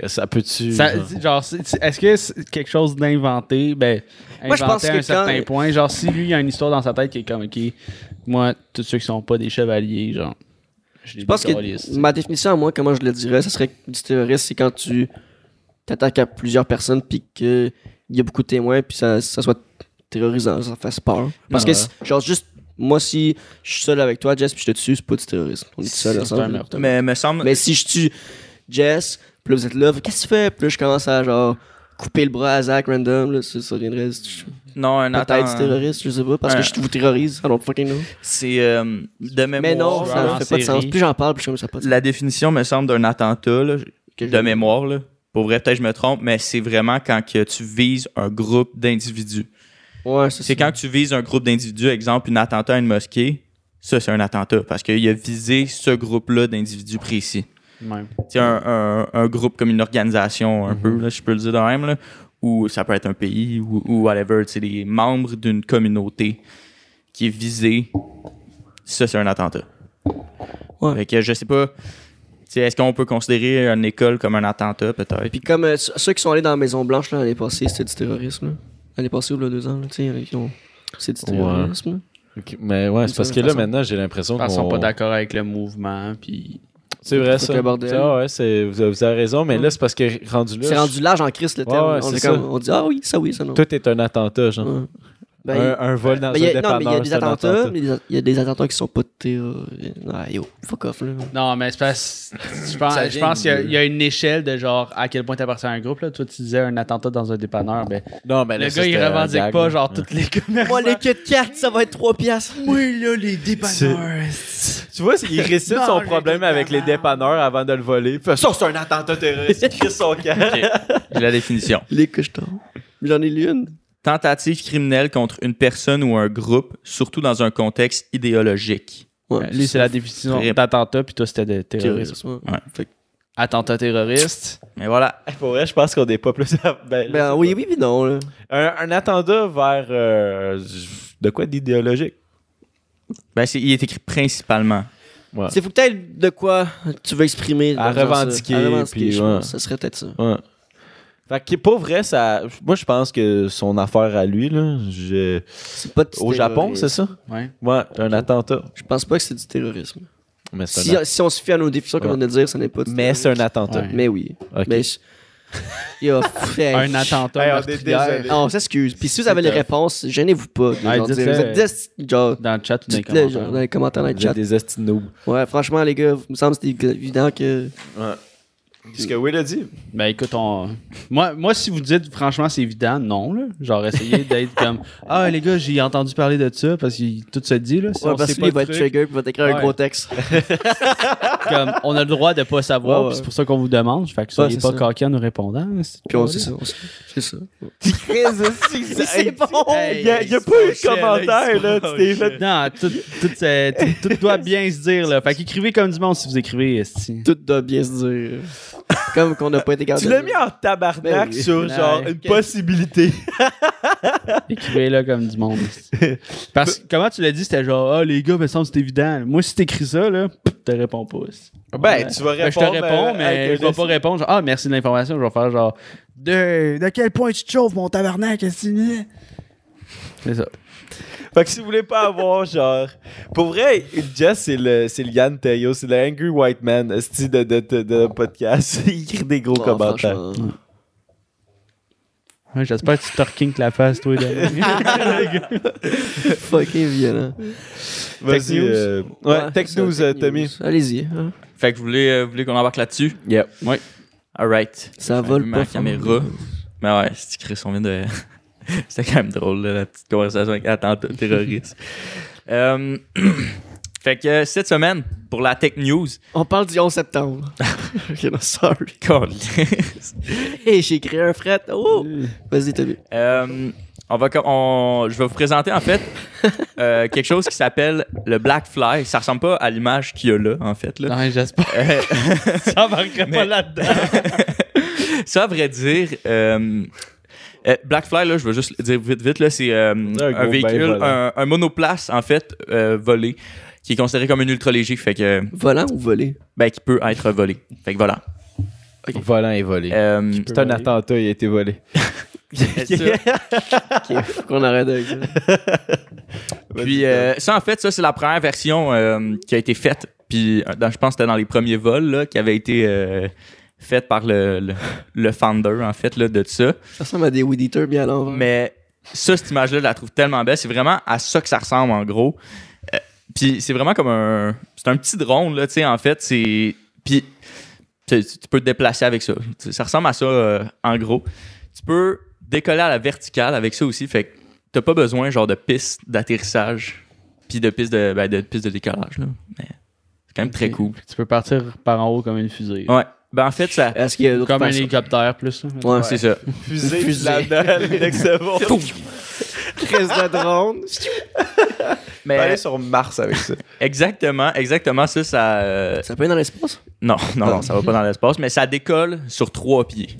Ça peut-tu. Genre- est-ce que c'est quelque chose d'inventé? Ben, Moi, je pense que un certain quand- point. Genre, si lui, il a une histoire dans sa tête qui est comme, OK, moi, tous ceux qui sont pas des chevaliers, genre, je, Je pense que ma définition à moi, comment je le dirais, ce serait que du terroriste, c'est quand tu t'attaques à plusieurs personnes puis qu'il y a beaucoup de témoins puis ça, ça soit terrorisant, ça fasse peur. Parce Ouais. que, genre, juste, moi, si je suis seul avec toi, Jess, puis je te tue, c'est pas du terrorisme. On est tout seul C'est ensemble. Mais me semble. Mais si je tue Jess, puis là, vous êtes là, qu'est-ce que tu fais? Puis là, je commence à, genre, couper le bras à Zach random, là, ça, ça viendrait non, un peut-être du terroriste, je sais pas, parce un- que je vous terrorise, I don't fucking know. C'est euh, de mémoire. Mais non, ça fait pas de sens. Plus j'en parle, plus je ça n'a pas de sens. La définition me semble d'un attentat, là, Que de mémoire. Là. Pour vrai, peut-être que je me trompe, mais c'est vraiment quand que tu vises un groupe d'individus. Ouais, c'est quand tu vises un groupe d'individus, exemple, un attentat à une mosquée, ça, c'est un attentat parce qu'il a visé ce groupe-là d'individus précis. Ouais. C'est un, un- un groupe comme une organisation, un peu, là, je peux le dire de même, là, ou ça peut être un pays ou, ou whatever. C'est les membres d'une communauté qui est visée. Ça, c'est un attentat. Ouais. Fait que je sais pas. Est-ce qu'on peut considérer une école comme un attentat, peut-être? Puis comme euh, ceux qui sont allés dans la Maison Blanche là, l'année passée, c'était du terrorisme. L'année passée ou là, deux ans, ont- c'est du terrorisme. Mais ouais, c'est parce que là, maintenant, j'ai l'impression Ils sont pas d'accord avec le mouvement, puis... C'est vrai, ça. ouais, c'est- vous, avez, vous avez raison, mais Ouais. là, c'est parce que rendu là. C'est rendu l'âge en Christ le Ouais, terme. ouais, on, est comme- on dit ah oui, ça oui, ça non. Tout est un attentat, genre. Ben, un, un vol dans ben, un non, mais il y dépanneur, a des attentats, attentat. mais il y a- il y a des attentats qui sont pas terroristes. Ah, yo, fuck off là. Non, mais c'est parce je pense, je pense qu'il y a- de- il y, a une échelle de genre à quel point t'appartiens à un groupe. Là. Toi, tu disais un attentat dans un dépanneur. Ben, Non, mais le là, gars, il revendique gag, pas genre Ouais. toutes les commerces. Moi, les Kit Kat, ça va être 3 piastres. Oui, là, les dépanneurs. Tu vois, il récite son les problème avec les dépanneurs avant de le voler. Ça, c'est un attentat terroriste. Son. J'ai la définition. Les couchetons. J'en ai lu une. Tentative criminelle contre une personne ou un groupe, surtout dans un contexte idéologique. Ouais, Lui, c'est la définition d'attentat, puis toi, c'était de terrorisme. terrorisme. ouais. Ouais. Fait que- Attentat terroriste. Mais voilà. Pour vrai, je pense qu'on n'est pas plus. Ben, Ben oui, pas. oui, oui, non. Là. Un, un attentat vers. euh, de quoi d'idéologique? Ben, c'est- il est écrit principalement. Ouais. C'est faut peut-être de quoi tu veux exprimer. À ça. revendiquer, À revendiquer, puis je ouais. pense. Ça serait peut-être ça. Fait que pour vrai, ça. Moi, je pense que son affaire à lui, là. je- C'est pas du Au Japon, c'est ça? Ouais. Ouais, un attentat. Je pense pas que c'est du terrorisme. Mais Si, un, si on se fie à nos définitions qu'on Ouais. vient de dire, ça n'est pas du mais c'est un attentat. Ouais. Mais oui. Mais je- Yo, fait- Un attentat Hey, on. Ah, on s'excuse. Puis si vous avez les réponses, gênez-vous pas. de Ouais, genre dites-le. dire- vous êtes des- genre, Dans le chat ou dans les genre, commentaires. dans les commentaires, dans le chat. des estinobes. Ouais, franchement, les gars, il me semble que c'était évident que. Ouais. Ce que Will a dit. Ben écoute, on... moi, moi, si vous dites franchement c'est évident, non. Là. Genre, essayez d'être comme Ah, les gars, j'ai entendu parler de ça parce que tout se dit. Là, si Ouais, on parce sait que pas lui, il le va être trigger il va t'écrire un gros texte. comme, on a le droit de pas savoir, Ouais, c'est pour ça qu'on vous demande. Fait que soyez c'est pas ça. coquille en nous répondant. c'est Puis on sait ça. on sait- C'est ça. c'est bon! Il n'y a, y a pas eu de commentaire, là. Tu t'es fait. Non, tout, tout, tout- tout doit bien se dire. Là. Fait qu'écrivez comme du monde si vous écrivez. esti. Tout doit bien se dire. Comme qu'on n'a pas été gardé. Tu l'as mis en tabarnak Ben oui. sur genre Ouais. une possibilité. Écrivez-le comme du monde. Parce que, comment tu l'as dit, c'était genre, ah, les gars, me semble que c'est évident. Moi, si t'écris ça, là, te réponds pas. esti. Ben, tu vas Ben, je te répondre. réponds, euh, mais je vais pas répondre. Genre, ah, merci de l'information. Je vais faire genre, de, de quel point tu te chauffes, mon tabarnak, est-ce que C'est ça. Fait que si vous voulez pas avoir, genre. Pour vrai, Jess, c'est le, c'est le Yann Teo, c'est le Angry White Man, esti de, de, de, de podcast. Il écrit des gros Oh, commentaires. Ouais, J'espère que tu torkink la face, toi. Fucking violent. Vas-y. Tech news? euh, ouais, Tech ça, News, euh, Tommy. Allez-y. hein. Fait que vous voulez, euh, vous voulez qu'on embarque là-dessus? Yep. Alright. Ça vole pas. ma fort. caméra. Mais ouais, c'est Chris, on vient de. C'était quand même drôle, là, la petite conversation avec attentat terroriste. Euh, fait que euh, cette semaine, pour la Tech News, On parle du 11 septembre. ok, non, sorry. Hey, j'ai créé un fret. Oh! Vas-y, t'as vu. Euh, on va, on- je vais vous présenter en fait euh, quelque chose qui s'appelle le Black Fly. Ça ressemble pas à l'image qu'il y a là, en fait. Là. Non, j'espère. Euh, Ça Mais- pas là-dedans. ça, à vrai dire, euh, euh, Black Fly, là, je vais juste le dire vite, vite, là, c'est euh, Un véhicule, volant. un, un monoplace, en fait, euh, volé, qui est considéré comme un ultra léger, fait que, Volant ou volé? ben, qui peut être volé. Fait que voilà. Volant et volé. Euh, C'est un attentat, il a été volé. Qu'on arrête avec ça. Puis euh, ça, en fait, ça, c'est la première version euh, qui a été faite. Puis dans- je pense que c'était dans les premiers vols là, qui avait été euh, faite par le, le, le founder, en fait, là, de ça. Ça ressemble à des weed eaters bien à l'envers. Mais ça, cette image-là, je la trouve tellement belle. C'est vraiment à ça que ça ressemble, en gros. Euh, puis c'est vraiment comme un... C'est un petit drone, là, tu sais, en fait. C'est... Puis tu, peux te déplacer avec ça. Ça ressemble à ça, euh, en gros. Tu peux décoller à la verticale avec ça aussi. Fait que t'as pas besoin, genre, de piste d'atterrissage puis de piste de, ben, de, piste de décollage, là. Mais c'est quand même très cool. Tu peux partir par en haut comme une fusée. Ouais. Ben, en fait, ça... Est-ce qu'il y a d'autres Comme un façons? hélicoptère plus. là. Ouais, C'est ça. Fusée, Fusée. là-dedans, l'index de vol. Crise de drone. Mais aller sur Mars avec ça. exactement, exactement ça, ça... euh, Ça peut être dans l'espace? Non, non, non, ça va pas dans l'espace, mais ça décolle sur trois pieds.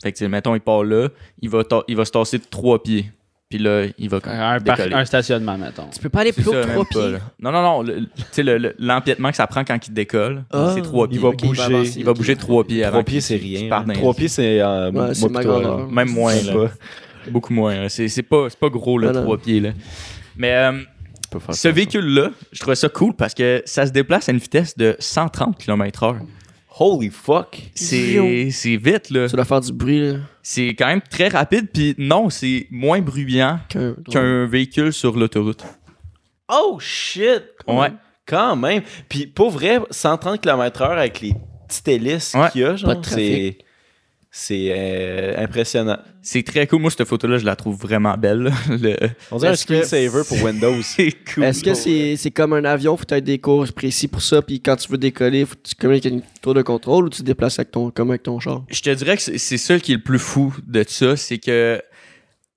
Fait que, tu sais, mettons, il part là, il va, ta- il va se tasser de trois pieds. Puis là, il va comme Un, décoller. un stationnement, mettons. Tu peux pas aller plus haut que même trois pas, pieds. là. Non, non, non. le- Tu sais, le- le- l'empiètement que ça prend quand il décolle, Ah, c'est trois pieds. Il va Ok, bouger. avancer. Il va bouger de trois pieds avant. Trois pieds, c'est qu'il rien. parte dans les- Trois pieds, c'est euh, Ouais, c'est moi ma pis toi, grandeur. là. Même moins, Je sais là. pas. Beaucoup moins. là. C'est c'est pas, c'est pas gros, le Non, non. trois pieds. Là. Mais euh, Tu peux faire ce ça. véhicule-là, je trouvais ça cool parce que ça se déplace à une vitesse de 130 km/h. Holy fuck. C'est c'est vite, là. Ça doit faire du bruit, là. C'est quand même très rapide, puis non, c'est moins bruyant Qu'un. véhicule sur l'autoroute. Oh shit. Ouais. Quand même. Puis pour vrai, 130 km/h avec les petites hélices Ouais. qu'il y a, genre, c'est. C'est euh, impressionnant. C'est très cool. Moi, cette photo-là, je la trouve vraiment belle. Le- On dirait un screensaver pour Windows. C'est cool. Est-ce que c'est c'est comme un avion, faut que tu aies des cours précis pour ça, puis quand tu veux décoller, faut que tu communiques avec une tour de contrôle ou tu te déplaces avec ton, comme avec ton char? Je te dirais que c'est c'est ça qui est le plus fou de ça, c'est que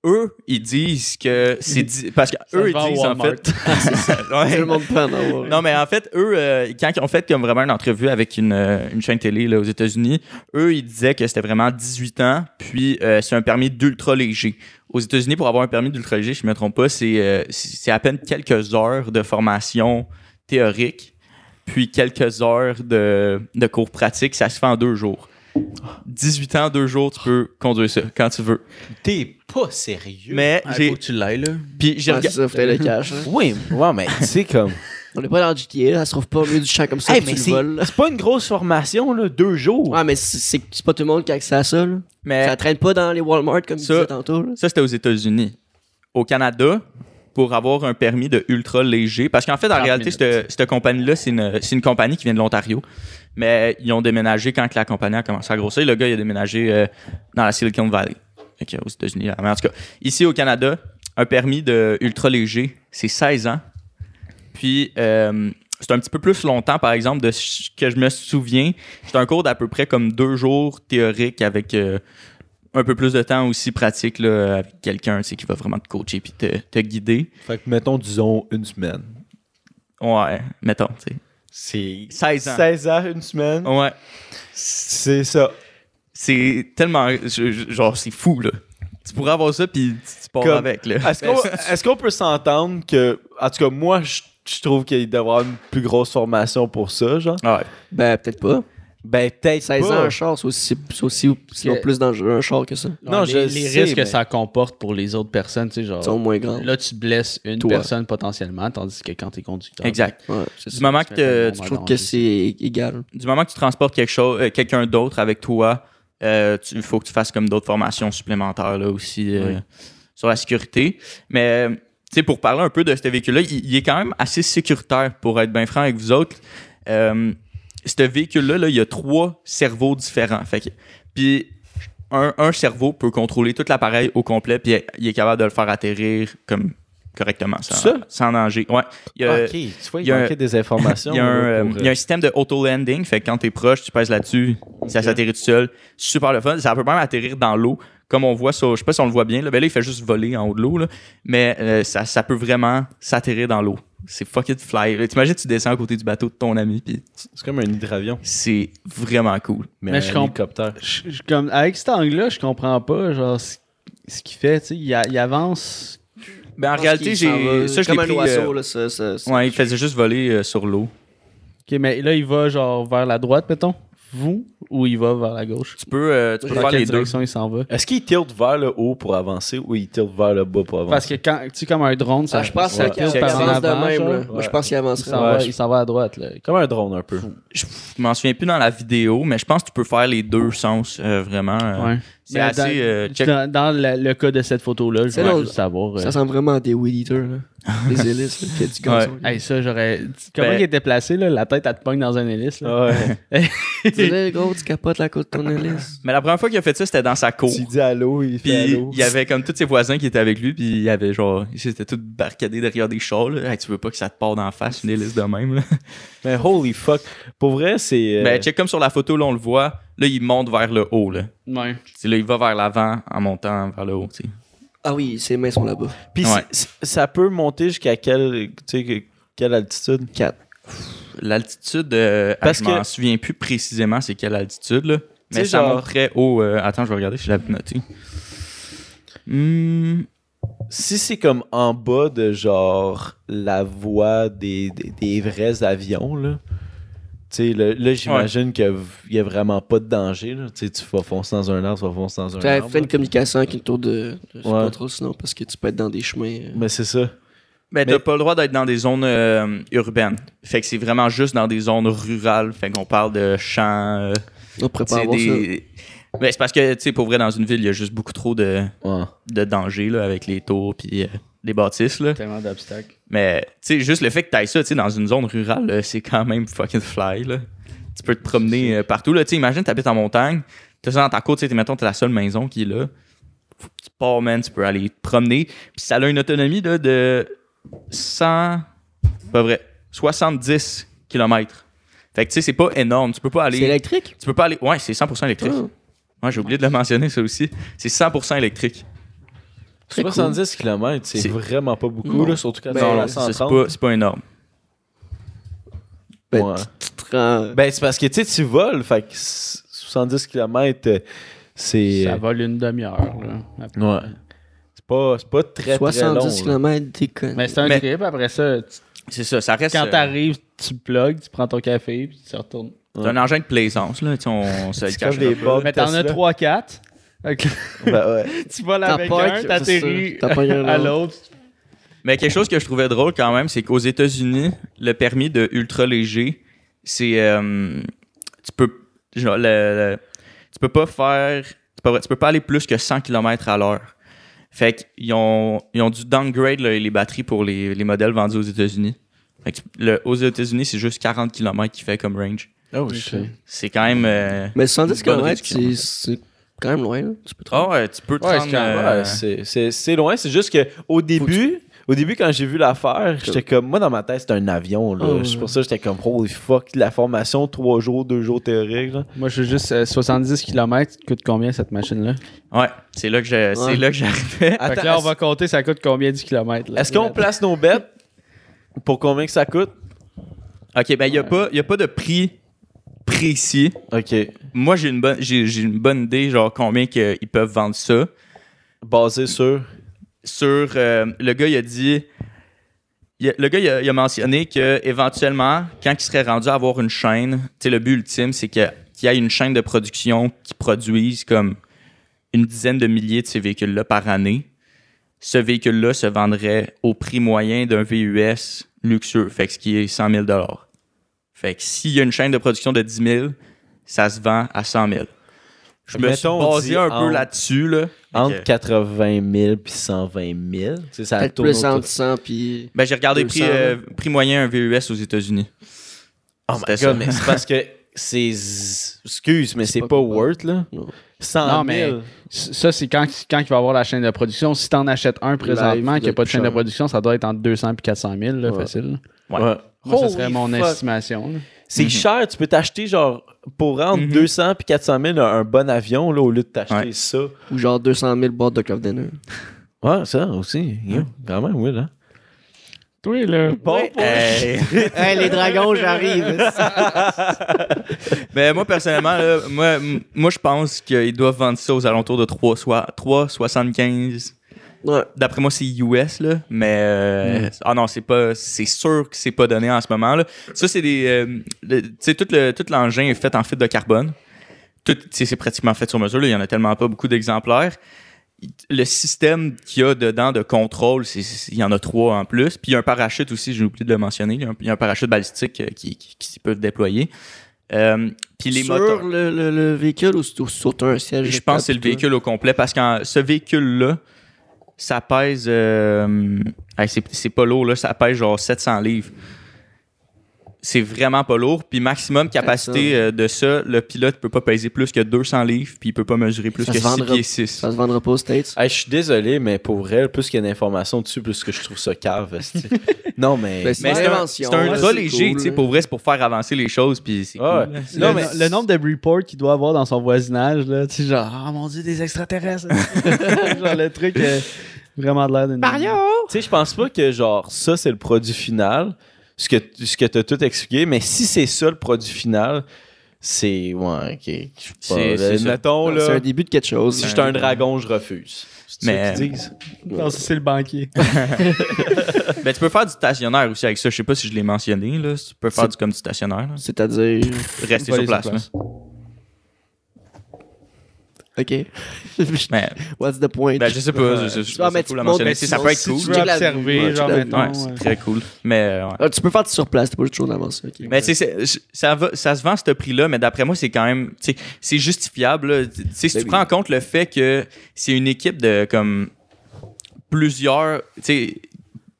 eux, ils disent que c'est di- parce que Ça eux ils disent en fait ouais. Le monde en avoir. Non, mais en fait, eux, euh, quand ils ont fait comme vraiment une entrevue avec une, euh, une chaîne télé là, aux États-Unis, eux, ils disaient que c'était vraiment 18 ans, puis euh, c'est un permis d'ultra léger. Aux États-Unis, pour avoir un permis d'ultra léger, je ne me trompe pas, c'est euh, c'est c'est à peine quelques heures de formation théorique, puis quelques heures de, de cours pratiques. Ça se fait en deux jours. 18 ans, deux jours, tu peux conduire ça quand tu veux. T'es pas sérieux. Mais Ah, j'ai. faut que tu l'ailles, là. Puis j'ai Ouais, c'est regardé. ça, faut le cash. hein. Oui, ouais, mais tu sais comme. On n'est pas dans GTA, là, ça se trouve pas au milieu du champ comme ça, Hey, mais tu c'est pas une grosse formation, là, deux jours. Ouais, mais c'est- pas tout le monde qui a accès à ça, là. Mais Ça traîne pas dans les Walmart, comme tu Ça- disais tantôt, là. Ça, c'était aux États-Unis. Au Canada, pour avoir un permis de ultra léger, parce qu'en fait, en 30 réalité, cette, cette compagnie-là, c'est une, c'est une compagnie qui vient de l'Ontario. Mais ils ont déménagé quand que la compagnie a commencé à grossir. Le gars, il a déménagé euh, dans la Silicon Valley. Aux États-Unis. là. Mais en tout cas, ici au Canada, un permis de ultra léger, c'est 16 ans. Puis, euh, c'est un petit peu plus longtemps, par exemple, de ce que je me souviens. C'est un cours d'à peu près comme deux jours théorique avec euh, un peu plus de temps aussi pratique là, avec quelqu'un qui va vraiment te coacher puis te, te guider. Fait que, mettons, disons, une semaine. Ouais, mettons, tu sais. C'est 16 ans. 16 ans, une semaine? Ouais. C'est ça. C'est tellement. Genre, c'est fou, là. Tu pourrais avoir ça puis tu, tu pars Comme- avec, là. Est-ce qu'on est-ce qu'on peut s'entendre que. En tout cas, moi, je, je trouve qu'il doit y avoir une plus grosse formation pour ça, genre? Ouais. Ben, peut-être pas. Ben, peut-être 16 pas. ans, un char, c'est aussi, c'est aussi Que- plus dangereux un char que ça. Non, Ouais, je les, les sais, risques mais- que ça comporte pour les autres personnes, tu sais, genre. Ils sont moins grands. Là, tu blesses une Toi. personne potentiellement, tandis que quand t'es conducteur. Exact. Ouais, Du moment que tu te- mets tu ton Je monde en trouve que c'est égal. du moment que tu transportes quelque chose, euh, quelqu'un d'autre avec toi, euh, il faut que tu fasses comme d'autres formations supplémentaires là aussi euh, Oui. sur la sécurité. Mais euh, pour parler un peu de ce véhicule-là, il, il est quand même assez sécuritaire pour être bien franc avec vous autres. Euh, ce véhicule-là, là, il y a trois cerveaux différents. Fait que, puis un, un cerveau peut contrôler tout l'appareil au complet, puis il est capable de le faire atterrir comme correctement, sans, Ça? sans danger. Ouais. Il y a- ok, tu vois, il, il y a un- manquait des informations. il y, a un, là, euh, pour, il y a un système de auto-landing, fait que quand t'es proche, tu pèses là-dessus, ça s'atterrit tout seul. Super le fun. Ça peut même atterrir dans l'eau, comme on voit sur, je sais pas si on le voit bien, là, ben là, il fait juste voler en haut de l'eau, là. mais euh, ça, ça peut vraiment s'atterrir dans l'eau. C'est fucking fly. T'imagines, tu descends à côté du bateau de ton ami, puis C'est comme un hydravion, c'est vraiment cool. mais, Mais un je comp- hélicoptère. Je- je- comme, avec cet angle-là, je comprends pas, genre, ce, ce qu'il fait, tu sais. Il, a- il avance. Ben, en réalité, j'ai ça, je l'ai Comme un pris. oiseau, euh, là, ça. ça, ça- ouais, il faisait juste voler euh, sur l'eau. Ok, mais là, il va, genre, vers la droite, mettons? vous ou il va vers la gauche? Tu peux, euh, tu peux Dans faire les deux. direction il s'en va? Est-ce qu'il tilte vers le haut pour avancer ou il tilte vers le bas pour avancer? Parce que quand tu sais, comme un drone, ça, Ah, je pense qu'il avance de même. Moi, je pense qu'il Il avancerait. s'en Ouais, va, il va à droite. Là. Comme un drone un peu. Je m'en souviens plus dans la vidéo, mais je pense que tu peux faire les deux sens, euh, vraiment. euh, Ouais. C'est Mais assez dans, euh, check. dans, dans le, le cas de cette photo-là, je voulais juste savoir. euh, Ça ressemble vraiment à des weed eaters, là. Des hélices, là, du gazon. Hey, ça, j'aurais. Comment Ben- il était placé, là? La tête, elle te pogne dans un hélice. Là. Ouais. Tu sais, gros, tu capotes la côte de ton hélice. Mais la première fois qu'il a fait ça, c'était dans sa cour. tu dis allô, il fait allô. il y avait comme tous ses voisins qui étaient avec lui, puis il y avait genre, ils étaient tous barricadés derrière des chars. Là. Hey, tu veux pas que ça te part d'en face, une hélice de même. Là? Mais holy fuck. Pour vrai, c'est. euh, Mais check comme sur la photo, là, on le voit. Là, il monte vers le haut. Là. Ouais. C'est là, il va vers l'avant en montant vers le haut. tu sais. Ah oui, ses mains sont là-bas. Puis Ouais. ça peut monter jusqu'à quelle, tu sais, que- quelle altitude? 4. L'altitude, euh, Parce je m'en souviens plus précisément c'est quelle altitude. Là. Mais ça genre- monte très haut. euh, attends, je vais regarder si je l'avais noté. Hmm, Si c'est comme en bas de genre la voie des, des, des vrais avions, là. Tu sais, là, là, j'imagine qu'il y a vraiment pas de danger. Là. Tu vas foncer dans un arbre, tu vas foncer dans un Tu as arbre. fait une communication avec une tour de. Je sais Ouais. pas trop sinon, parce que tu peux être dans des chemins. euh, Mais c'est ça. Ben, Mais- t'as pas le droit d'être dans des zones euh, urbaines. Fait que c'est vraiment juste dans des zones rurales. Fait qu'on parle de champs. euh, On ça. des... Ben, c'est parce que, tu sais, pour vrai, dans une ville, il y a juste beaucoup trop de, Ouais. de dangers là, avec les tours puis les bâtisses. Là. Tellement d'obstacles. Mais, tu sais, juste le fait que t'ailles ça, tu sais, dans une zone rurale, c'est quand même fucking fly, là. Tu peux te promener euh, partout, là. Tu imagine, t'habites en montagne, t'as ça dans ta côte, tu mettons, t'es la seule maison qui est là. Faut que tu pars, man, tu peux aller te promener. Puis ça a une autonomie, là, de 100... Pas vrai. 70 km. Fait que, tu sais, c'est pas énorme. Tu peux pas C'est aller... électrique? Tu peux pas aller... Ouais, c'est 100% électrique. Ah. Ouais, j'ai oublié de le mentionner, ça aussi. C'est 100% électrique. Très cool. 70 km, c'est vraiment pas beaucoup, Non. là, surtout quand Ben, c'est Non, la c'est c'est 130. pas, c'est pas énorme. Ben, Ouais. rends- Ben, c'est parce que, tu sais, tu voles, fait que 70 km, c'est... Ça vole une demi-heure. là. Ouais. C'est pas, c'est pas très, très long. 70 là. km, t'es con. Mais c'est un Mais- trip. Après ça, tu- C'est ça, ça reste... quand euh, t'arrives, tu plugs, tu prends ton café, puis tu retournes. C'est un engin de plaisance, là. Tu sais, on se le cache des Mais t'en as Tesla. 3-4. Ben, ouais. tu voles T'as avec un, t'atterris à l'autre. Mais quelque chose que je trouvais drôle quand même, c'est qu'aux États-Unis, le permis de ultra léger, c'est. euh, tu peux. Genre, le, le- tu peux pas faire. pas vrai, tu peux pas aller plus que 100 km à l'heure. Fait qu'ils ont, ils ont dû downgrade là, les batteries pour les, les modèles vendus aux États-Unis. Fait que le- aux États-Unis, c'est juste 40 km qui fait comme range. Oh, shit. C'est quand même. euh, Mais 110 Bonne km, c'est quand même loin. Là. Tu peux te Ah ouais, tu peux te Ouais, rendre, c'est euh, Ouais, c'est- c'est c'est loin. C'est juste que au début, au début quand j'ai vu l'affaire, j'étais comme moi dans ma tête c'était un avion. là. Oh. C'est pour ça que j'étais comme holy fuck la formation trois jours, deux jours théoriques. là. Moi, je suis juste euh, 70 km. Coûte combien cette machine-là? Ouais, c'est là que je- c'est Ouais. là que j'arrivais. Attends, là, on va compter, ça coûte combien 10 km? Est-ce qu'on place nos bêtes pour combien que ça coûte? Ok, ben il n'y a, pas- y a pas de prix précis. Ok. Moi, j'ai une bonne j'ai j'ai une bonne idée, genre combien que ils peuvent vendre ça. Basé sur? Sur euh, le gars, il a dit. il le gars, il a, il a mentionné que éventuellement, quand il serait rendu à avoir une chaîne, tu sais, le but ultime, c'est que- qu'il y ait une chaîne de production qui produise comme une dizaine de milliers de ces véhicules-là par année. Ce véhicule-là se vendrait au prix moyen d'un VUS luxueux, fait que ce qui est 100 000 Fait que s'il y a une chaîne de production de 10 000, ça se vend à 100 000. Je me suis basé un peu entre- là-dessus, là. Entre Ok. 80 000 puis 120 000. Tu sais, ça Peut-être tourne plus entre 100 puis. Ben, j'ai regardé prix, 200, euh, prix moyen un VUS aux États-Unis. Oh my god, ça. mais c'est parce que c'est. z- Excuse, mais C'est c'est pas pas, worth, là. Non. 100 000. Non, mais ça, c'est quand, quand il va avoir la chaîne de production. Si t'en achètes un présentement qui n'a pas de chaîne de production, ça doit être entre 200 et 400 000, là, Ouais. facile. Ouais. Ouais. Moi, ça serait mon fuck. estimation. là. C'est Mhm. cher, tu peux t'acheter genre pour rendre Mhm. 200 puis 400 000 un, un bon avion là, au lieu de t'acheter Ouais. ça. Ou genre 200 000 boîtes de Craft Dinner. Ouais, ça aussi. yo, Quand même, oui, là. Toi, là. Bon, Hey. hey, les dragons, j'arrive. Ben, moi, personnellement, là, moi, moi je pense qu'ils doivent vendre ça aux alentours de 3 soit- 3,75 Ouais. D'après moi, c'est US, là. Mais, euh, ah non, c'est pas, c'est sûr que c'est pas donné en ce moment, là. Ça, c'est des, euh, le- tu sais, tout le, tout l'engin est fait en fibre de carbone. Tout, c'est pratiquement fait sur mesure, là. Il y en a tellement pas beaucoup d'exemplaires. Le système qu'il y a dedans de contrôle, il y en a trois en plus. Puis il y a un parachute aussi, j'ai oublié de le mentionner. Il y a un, parachute balistique euh, qui, qui, qui peut déployer. Euh, puis les sur moteurs. le, le, le véhicule ou sur, un siège? Je pense que c'est le véhicule au complet parce que ce véhicule-là, ça pèse. euh, hey, c'est pas lourd, là, ça pèse genre 700 livres. C'est vraiment pas lourd. Puis maximum capacité euh, de ça, le pilote peut pas peser plus que 200 livres, puis il peut pas mesurer plus Ça que se 6 vendra- pieds 6. Ça se vendra pas aux States. Hey, je suis désolé, mais pour vrai, plus qu'il y a d'informations dessus, plus que je trouve ça cave. non, mais. Ben, c'est Mais une c'est un, c'est un ultra léger, cool, pour vrai, c'est pour faire avancer les choses, puis c'est Ah cool, ouais. là. Non, le, mais- le nombre de reports qu'il doit avoir dans son voisinage, là, tu sais, genre, ah mon dieu, des extraterrestres. genre, le truc, euh, vraiment de l'air d'une. Tu sais, je pense pas que genre ça c'est le produit final, ce que ce que t'as tout expliqué, mais si c'est ça le produit final, c'est ouais, ok. je sais pas, C'est- un début de quelque chose. si j'étais un dragon, je refuse. C'est Mais- disent. Non, ça, c'est le banquier. Ben, tu peux faire du stationnaire aussi avec ça. Je sais pas si je l'ai mentionné, là. Tu peux faire C'est- du, comme du stationnaire, là. C'est-à-dire? Rester sur sur place, là. OK. Mais, What's the point? ben, je sais pas, je, je, je, Ah, mais cool à mentionner. tu ça peut être si cool. tu la- observer, ouais, genre, mettons. Ouais, c'est très cool. Mais, euh, ouais. Ah, tu peux faire sur place, t'es pas chose d'avance. ok. Mais tu sais, c'est- ça, va- ça se vend à ce prix-là, mais d'après moi, c'est quand même, tu sais, c'est justifiable. Tu sais, si Ben tu oui. prends en compte le fait que c'est une équipe de comme plusieurs, tu sais,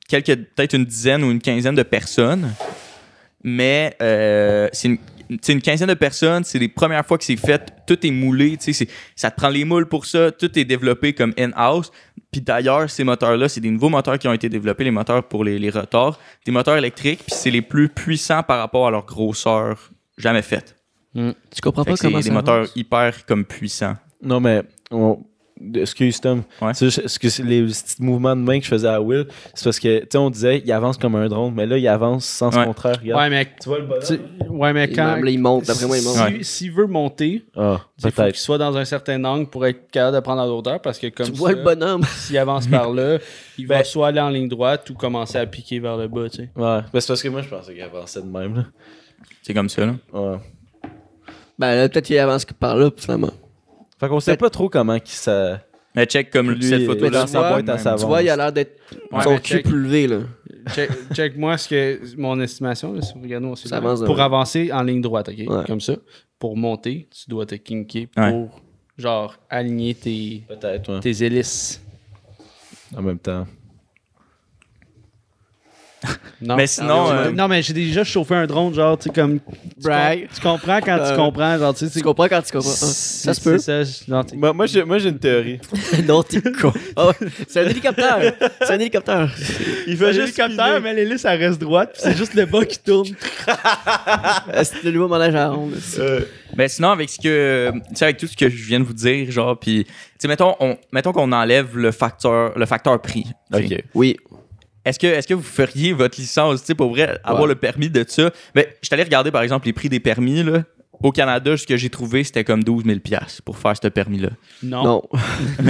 quelques, peut-être une dizaine ou une quinzaine de personnes, mais euh, c'est une, une quinzaine de personnes, c'est les premières fois que c'est fait, tout est moulé, tu sais, c'est- ça te prend les moules pour ça, tout est développé comme in-house. Puis d'ailleurs, ces moteurs-là, c'est des nouveaux moteurs qui ont été développés, les moteurs pour les, les rotors, des moteurs électriques, puis c'est les plus puissants par rapport à leur grosseur jamais faite. Tu comprends Fait pas que c'est comment des ça moteurs hyper comme puissants. Non mais on- excuse Tom. Ouais. C'est juste- excuse les petits mouvements de main que je faisais à Will, c'est parce que tu sais on disait il avance comme un drone, mais là il avance sans Ouais. ce contraire, regarde. Ouais, mais, Tu vois le bonhomme? tu- ouais, mais Il- quand. là, il monte, d'après moi, il monte. si- S'il veut monter, Ah, il faut qu'il soit dans un certain angle pour être capable de prendre la hauteur parce que comme Tu vois le bonhomme. s'il avance par là, il va Ben- soit aller en ligne droite ou commencer à piquer vers le bas, tu sais. Ouais, ben, c'est parce que moi je pensais qu'il avançait de même là. C'est comme ça, là. Ouais. Ben là, peut-être qu'il avance par là, finalement. Fait qu'on sait pas trop comment qui ça Mais check comme Lui, cette photo-là. dans tu sa vois- boîte à Tu savon. vois, il a l'air d'être Ouais, son cul plus levé, là. Check, check moi ce que mon estimation, là, si vous regardez mon avance pour avancer en ligne droite, ok? Ouais. Comme ça. Pour monter, tu dois te kinker pour Ouais. genre aligner tes, tes hélices. en même temps. Non. Mais sinon, non, euh, non, mais j'ai déjà chauffé un drone, genre, tu sais, comme. Tu, Brag. com- tu comprends quand Euh, tu comprends, genre, tu sais, Tu comprends quand tu comprends. Ah, c'est- ça se peut. ça, genre, Moi, moi j'ai moi j'ai une théorie. non, t'es con. Ah ouais, c'est un hélicoptère. C'est un hélicoptère. Il C'est un hélicoptère, mais l'hélice, elle reste droite, puis c'est juste le bas qui tourne. Euh, C'est le nouveau manège à ronde. Mais sinon, avec ce que, tu sais, avec tout ce que je viens de vous dire, genre, puis, tu sais, mettons, on, mettons qu'on enlève le facteur, le facteur prix. OK. Oui. Est-ce que, est-ce que vous feriez votre licence, tu sais, pour vrai, avoir Ouais. le permis de ça? Ben, je suis allé regarder, par exemple, les prix des permis, là. Au Canada, ce que j'ai trouvé, c'était comme 12 000 pour faire ce permis-là. Non. Non.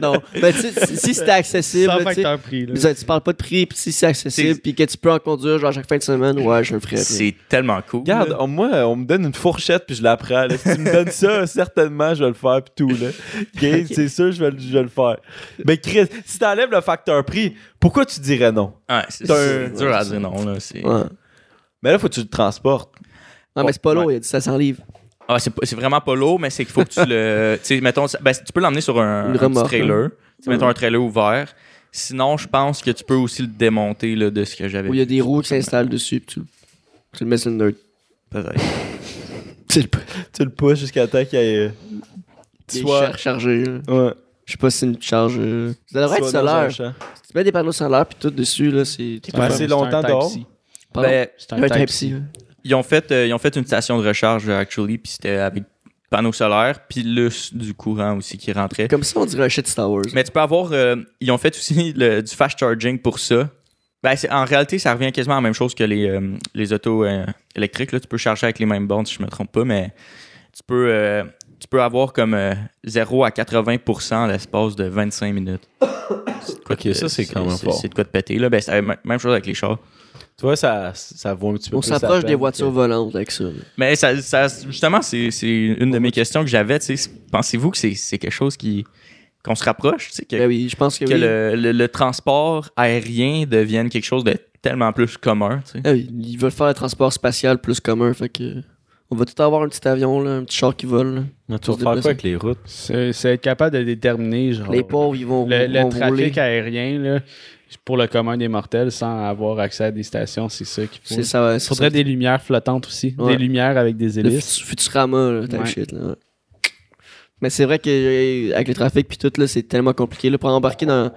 non. Mais tu sais, si- si c'était accessible, Sans facteur prix, là. tu tu parles pas de prix, puis si c'est accessible, puis que tu peux en conduire genre chaque fin de semaine, ouais, je le ferais. C'est tellement cool. Regarde, là. on- moi, on me donne une fourchette puis je la prends. là. Si tu me donnes ça, certainement, je vais le faire puis tout. Là. C'est sûr, je vais, le- je vais le faire. Mais Chris, si t'enlèves le facteur prix, pourquoi tu dirais non? Ouais, c'est dur à dire non, là. Ouais. Mais là, faut que tu le transportes. Non, mais c'est pas Ouais. lourd, il a dit 700 livres. Ah, c'est vraiment pas lourd, mais c'est qu'il faut que tu le. Tu sais, mettons, ben, tu peux l'emmener sur un, Une un petit trailer. Tu sais, mettons un trailer ouvert. Sinon, je pense que tu peux aussi le démonter là, de ce que j'avais Où il y a des roues qui s'installent dessus, puis tu, tu le mets sur le nerd. Peut-être. Tu le Tu le pousses jusqu'à temps qu'il y ait. chargé. là. Ouais. Je sais pas si c'est une charge. euh, Ça devrait être solaire. Tu mets des panneaux solaires, puis tout dessus, là, c'est. C'est c'est longtemps dehors. Ben, C'est un un Type-C. Ils, ont fait, euh, ils ont fait une station de recharge, actually, puis c'était avec panneaux solaires, puis le, du courant aussi qui rentrait. Comme ça, on dirait un shit Star Wars. Mais tu peux avoir. euh, ils ont fait aussi le- du fast charging pour ça. Ben, c'est- en réalité, ça revient quasiment à la même chose que les, euh, les autos euh, électriques. Là. Tu peux charger avec les mêmes bornes, si je me trompe pas, mais tu peux. euh, tu peux avoir comme euh, 0 à 80% en l'espace de 25 minutes. C'est de quoi Ok, de- ça, c'est quand même fort. C'est de quoi de péter. Là. Ben, c'est la même même chose avec les chars. Tu vois, ça, ça vaut un petit peu On s'approche des voitures que- volantes avec ça. là. Mais ça, ça- justement, c'est c'est une de mes questions que j'avais. Pensez-vous que c'est c'est quelque chose qui qu'on se rapproche? Que, Ben oui, je pense que, que oui. le, le- le transport aérien devienne quelque chose de tellement plus commun. Ah oui, ils veulent faire le transport spatial plus commun, fait que on va tout avoir un petit avion, là, un petit char qui vole. là. Tu vas se faire quoi avec les routes? C'est c'est être capable de déterminer genre, Les pauvres, ils vont, le, trafic rouler. aérien là, pour le commun des mortels sans avoir accès à des stations, c'est ça qu'il faut. C'est ça, Il faudrait des lumières flottantes aussi. Ouais. Des lumières avec des hélices. Fut- Futurama, là, Ouais. shit, là. ouais. Mais c'est vrai que euh, avec le trafic puis tout, là, c'est tellement compliqué. Là, pour embarquer dans,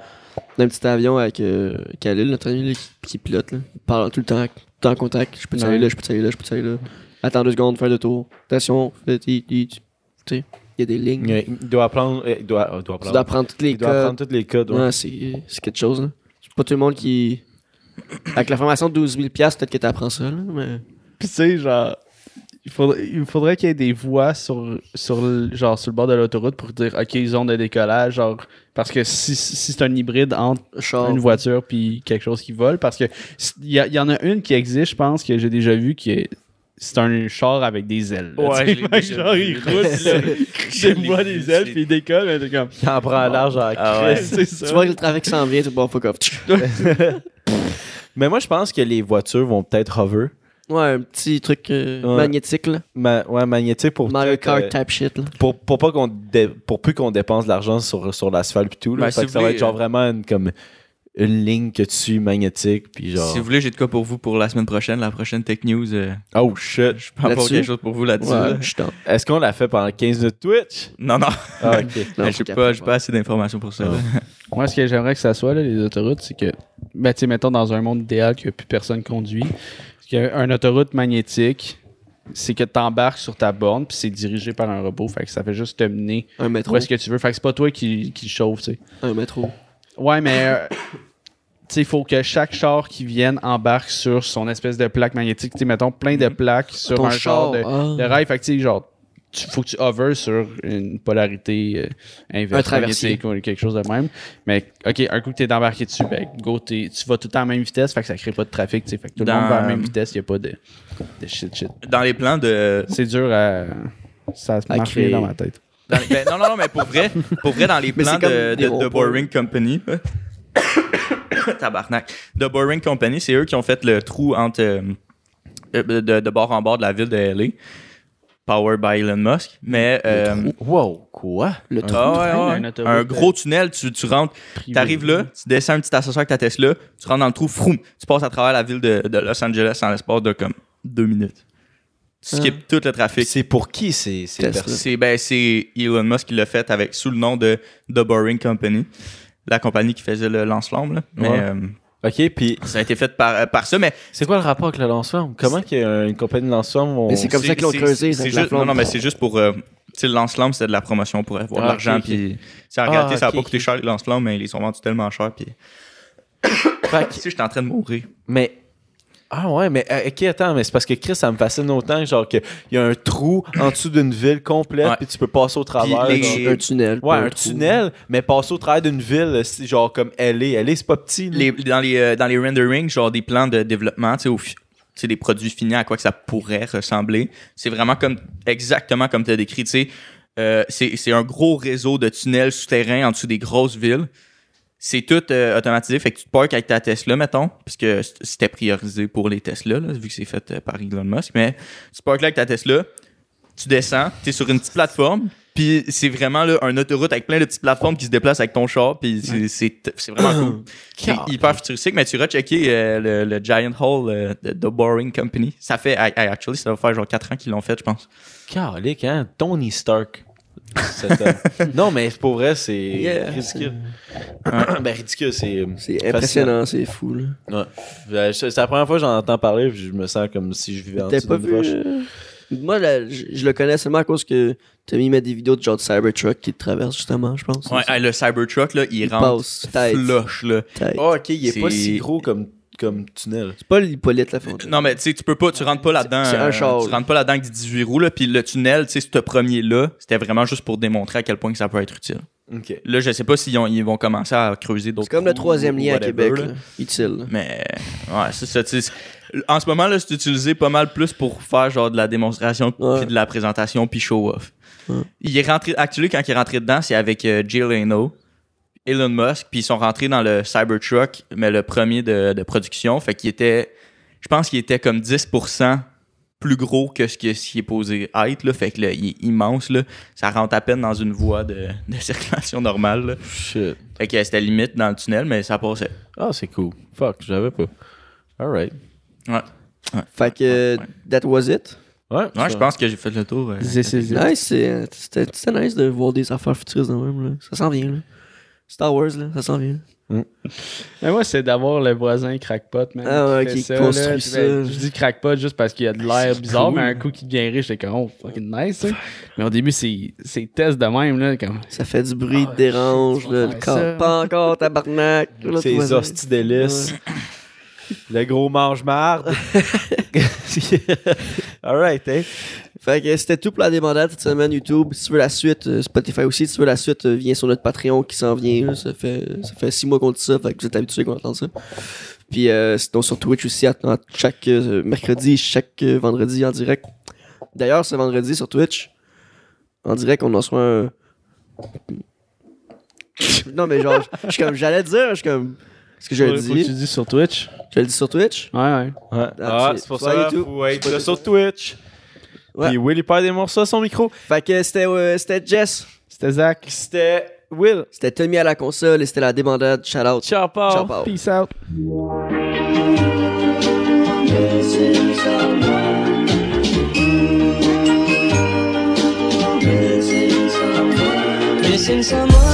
dans un petit avion avec euh, Khalil, notre ami là, qui, qui pilote, là, il parle tout le temps, tout le temps en contact. Je peux Ouais. aller là, je peux aller là, je peux aller là. Attends deux secondes, faire le tour. Attention, tu sais, il y a des lignes. Il doit apprendre. euh, Il doit, doit apprendre. dois apprendre toutes les il doit codes. apprendre tous les codes. ouais. Ouais, c'est c'est quelque chose. là. Pas tout le monde qui. Avec la formation de 12 000 peut-être que t'apprends ça, là, mais. Puis tu sais, genre, il faudrait, il faudrait qu'il y ait des voies sur, sur, le, genre, sur le bord de l'autoroute pour dire, OK, zone de décollage, genre, parce que si, si c'est un hybride entre Char. une voiture puis quelque chose qui vole, parce que il y, y en a une qui existe, je pense, que j'ai déjà vu, qui est c'est un char avec des ailes. là, Ouais, je genre, vu, il roule, il voit vu, des ailes, puis il décolle, mais t'es comme... Il en prend large à Ah ouais. c'est ça. Tu vois que le trafic s'en vient, tu vas fuck off. Mais moi, je pense que les voitures vont peut-être hover. Ouais, un petit truc euh, Ouais. magnétique, là. Ma- ouais, magnétique pour. Mario Kart euh, type shit, là. pour, pour pas qu'on dé- pour plus qu'on dépense de l'argent sur, sur l'asphalte et tout. Là, Ben, Fait que ça va être genre euh, vraiment une, comme une ligne que tu magnétique. Puis genre. Si vous voulez, j'ai de quoi pour vous pour la semaine prochaine, la prochaine Tech News. euh, Oh shit. je peux avoir Là-dessus? quelque chose pour vous là-dessus. Ouais, là. Est-ce qu'on l'a fait pendant 15 minutes Twitch? Non, non, Ah, ok. Non, j'ai pas, pas assez d'informations pour ça. Moi, ce que j'aimerais que ça soit, là, les autoroutes, c'est que, ben, tu sais, mettons dans un monde idéal que plus personne conduit, qu'un autoroute magnétique, c'est que tu embarques sur ta borne, puis c'est dirigé par un robot, fait que ça fait juste te mener Un métro. où est-ce que tu veux. Fait que c'est pas toi qui, chauffe, tu sais. Un métro. Ouais, mais, euh, il faut que chaque char qui vienne embarque sur son espèce de plaque magnétique. Tu sais, mettons plein de plaques sur Ton un char char. de, ah. de rail. Fait que, tu sais, genre, tu faut que tu hover sur une polarité euh, inverse Un traversier. ou quelque chose de même. Mais, OK, un coup que t'es embarqué dessus, ben, go, t'es- tu vas tout le temps à la même vitesse, fait que ça crée pas de trafic, tu sais. Fait que tout Dans- le monde va à la même vitesse, il y a pas de, de shit, shit. Dans les plans de. C'est dur à... Ça À marche créer. dans ma tête. dans les- ben, non, non, non, mais pour vrai, pour vrai dans les plans de, de. Boring Company. Tabarnak. The Boring Company, c'est eux qui ont fait le trou entre. euh, de, de- de bord en bord de la ville de LA. Powered by Elon Musk. Mais. euh, Wow, quoi? Le Ah trou. ouais, ouais. un Un, autoroute, gros tunnel, tu, tu rentres, Privé. t'arrives là, tu descends un petit ascenseur avec ta Tesla, tu rentres dans le trou, froum, tu passes à travers la ville de, de Los Angeles en l'espace de comme deux minutes. Tu Ah. skips tout le trafic. C'est pour qui ces, ces Tesla. personnes? C'est ben, c'est Elon Musk qui l'a fait avec sous le nom de The Boring Company, la compagnie qui faisait le lance-flamme. là. Mais Ouais. euh, Ok, puis ça a été fait par, euh, par ça, mais c'est quoi le rapport avec le lance-flamme? Comment qu'il y a une compagnie de lance-flamme vont... Mais c'est comme ça qu'ils l'ont c'est- creusé, c'est juste-. Non, non, mais c'est juste pour. euh, tu sais, le lance-flamme, c'était de la promotion pour avoir de Ah, l'argent. Puis, ça, en Ah, réalité, ça a pas coûté cher, les lance-flammes, mais ils les ont vendus tellement cher. Puis, Fait que- tu sais, j'étais en train de mourir. Mais. Ah ouais, mais euh, ok, attends, mais c'est parce que Chris, ça me fascine autant, genre qu'il y a un trou en dessous d'une ville complète, puis tu peux passer au travers. les- genre. Un tunnel. Ouais, un tunnel, mais passer au travers d'une ville, c'est genre comme LA. LA, c'est pas petit. Les, dans, les, euh, dans les renderings, genre des plans de développement, tu sais, au sais, des produits finis à quoi que ça pourrait ressembler. C'est vraiment comme exactement comme tu as décrit. tu sais. Euh, c'est c'est un gros réseau de tunnels souterrains en dessous des grosses villes. C'est tout euh, automatisé. Fait que tu te parques avec ta Tesla, mettons, puisque c'était priorisé pour les Tesla, là, vu que c'est fait euh, par Elon Musk. Mais tu te parques là avec ta Tesla, tu descends, tu es sur une petite plateforme, puis c'est vraiment là, un autoroute avec plein de petites plateformes qui se déplacent avec ton char, puis c'est- vraiment cool. C'est hyper futuristique, mais tu iras checker euh, le, le Giant Hall de The Boring Company. Ça fait, I- I- actually, ça va faire genre 4 ans qu'ils l'ont fait, je pense. Calique, hein? Tony Stark. Non, mais pour vrai, c'est Yeah, ridicule. ben, ridicule, c'est. C'est impressionnant, c'est fou, là. Ouais. Euh, C'est la première fois que j'en entends parler, puis je me sens comme si je vivais en dessous pas vu. roche. euh, Moi, là, je, je le connais seulement à cause que t'as mis des vidéos de genre de Cybertruck qui te traverse, justement, je pense. Ouais, le Cybertruck, là, il, Il rentre passe tête. flush, là. Tête. Ah, ok, il est pas C'est- si gros comme comme tunnel. C'est pas l'Hippolyte la fontaine. Non, mais tu sais, tu peux pas, tu rentres pas là-dedans. c'est un euh, char, Tu rentres pas là-dedans avec des 18 roues, là. Puis le tunnel, tu sais, ce premier-là, c'était vraiment juste pour démontrer à quel point que ça peut être utile. Ok. Là, je sais pas s'ils ont- ils vont commencer à creuser d'autres. C'est comme le troisième lien à Québec. là. là. Utile. là. Mais, ouais, c'est ça, tu sais. En ce moment, là, c'est utilisé pas mal plus pour faire genre de la démonstration Ouais. puis de la présentation puis show-off. Ouais. Il est rentré, actually, quand il est rentré dedans, c'est avec euh, Jay Leno, Elon Musk, puis ils sont rentrés dans le Cybertruck, mais le premier de, de production. Fait qu'il était, je pense qu'il était comme 10% plus gros que ce que- qui est posé être, là. Fait que là, il est immense, là. Ça rentre à peine dans une voie de, de circulation normale, là. Shit. Fait que c'était limite dans le tunnel, mais ça passait. Ah, c'est cool. Fuck, je l'avais pas. Alright. Ouais. Fait que, Ouais. that was it? Ouais, Ouais, je pense que j'ai fait le tour. euh. Nice, c'est- c'était c'était nice de voir des affaires futuristes de même. Là. Ça s'en vient. Là. Star Wars, là, ça s'en vient. Mais moi, c'est d'avoir le voisin crackpot, man. Ah ouais, qui ça, construit là. ça. Je dis crackpot juste parce qu'il a de l'air bizarre, cool. mais un coup qui devient riche, c'est comme, oh, fucking nice, ça. Mais au début, c'est c'est test de même, là, comme. Ça fait du bruit, Ah, dérange. Là, le corps, pas encore, tabarnak. Ces hosties délices. Le gros mange-marde. Alright, hein? Fait que c'était tout pour la débandade cette semaine YouTube. Si tu veux la suite, euh, Spotify aussi. Si tu veux la suite, euh, viens sur notre Patreon qui s'en vient. là. Ça fait ça fait six mois qu'on dit ça. Fait que vous êtes habitués qu'on entend ça. Puis euh, sinon sur Twitch aussi, à, à chaque euh, mercredi, chaque euh, vendredi en direct. D'ailleurs, ce vendredi sur Twitch, en direct, on en reçoit un. non mais genre, je suis comme j'allais dire, je suis comme. Ce que je Faut que tu dis, dis sur Twitch. je le dis sur Twitch? Ouais, ouais. Ouais. Ah, Ah, c'est- c'est pour ça YouTube. faut être sur Twitch. Ouais. Puis Will, il perd des morceaux à son micro. Fait que c'était euh, c'était Jess, C'était Zach. C'était Will. c'était Tommy à la console et c'était la débandade. Shout out. Ciao, Paul. Ciao, Paul. Peace out. Missing someone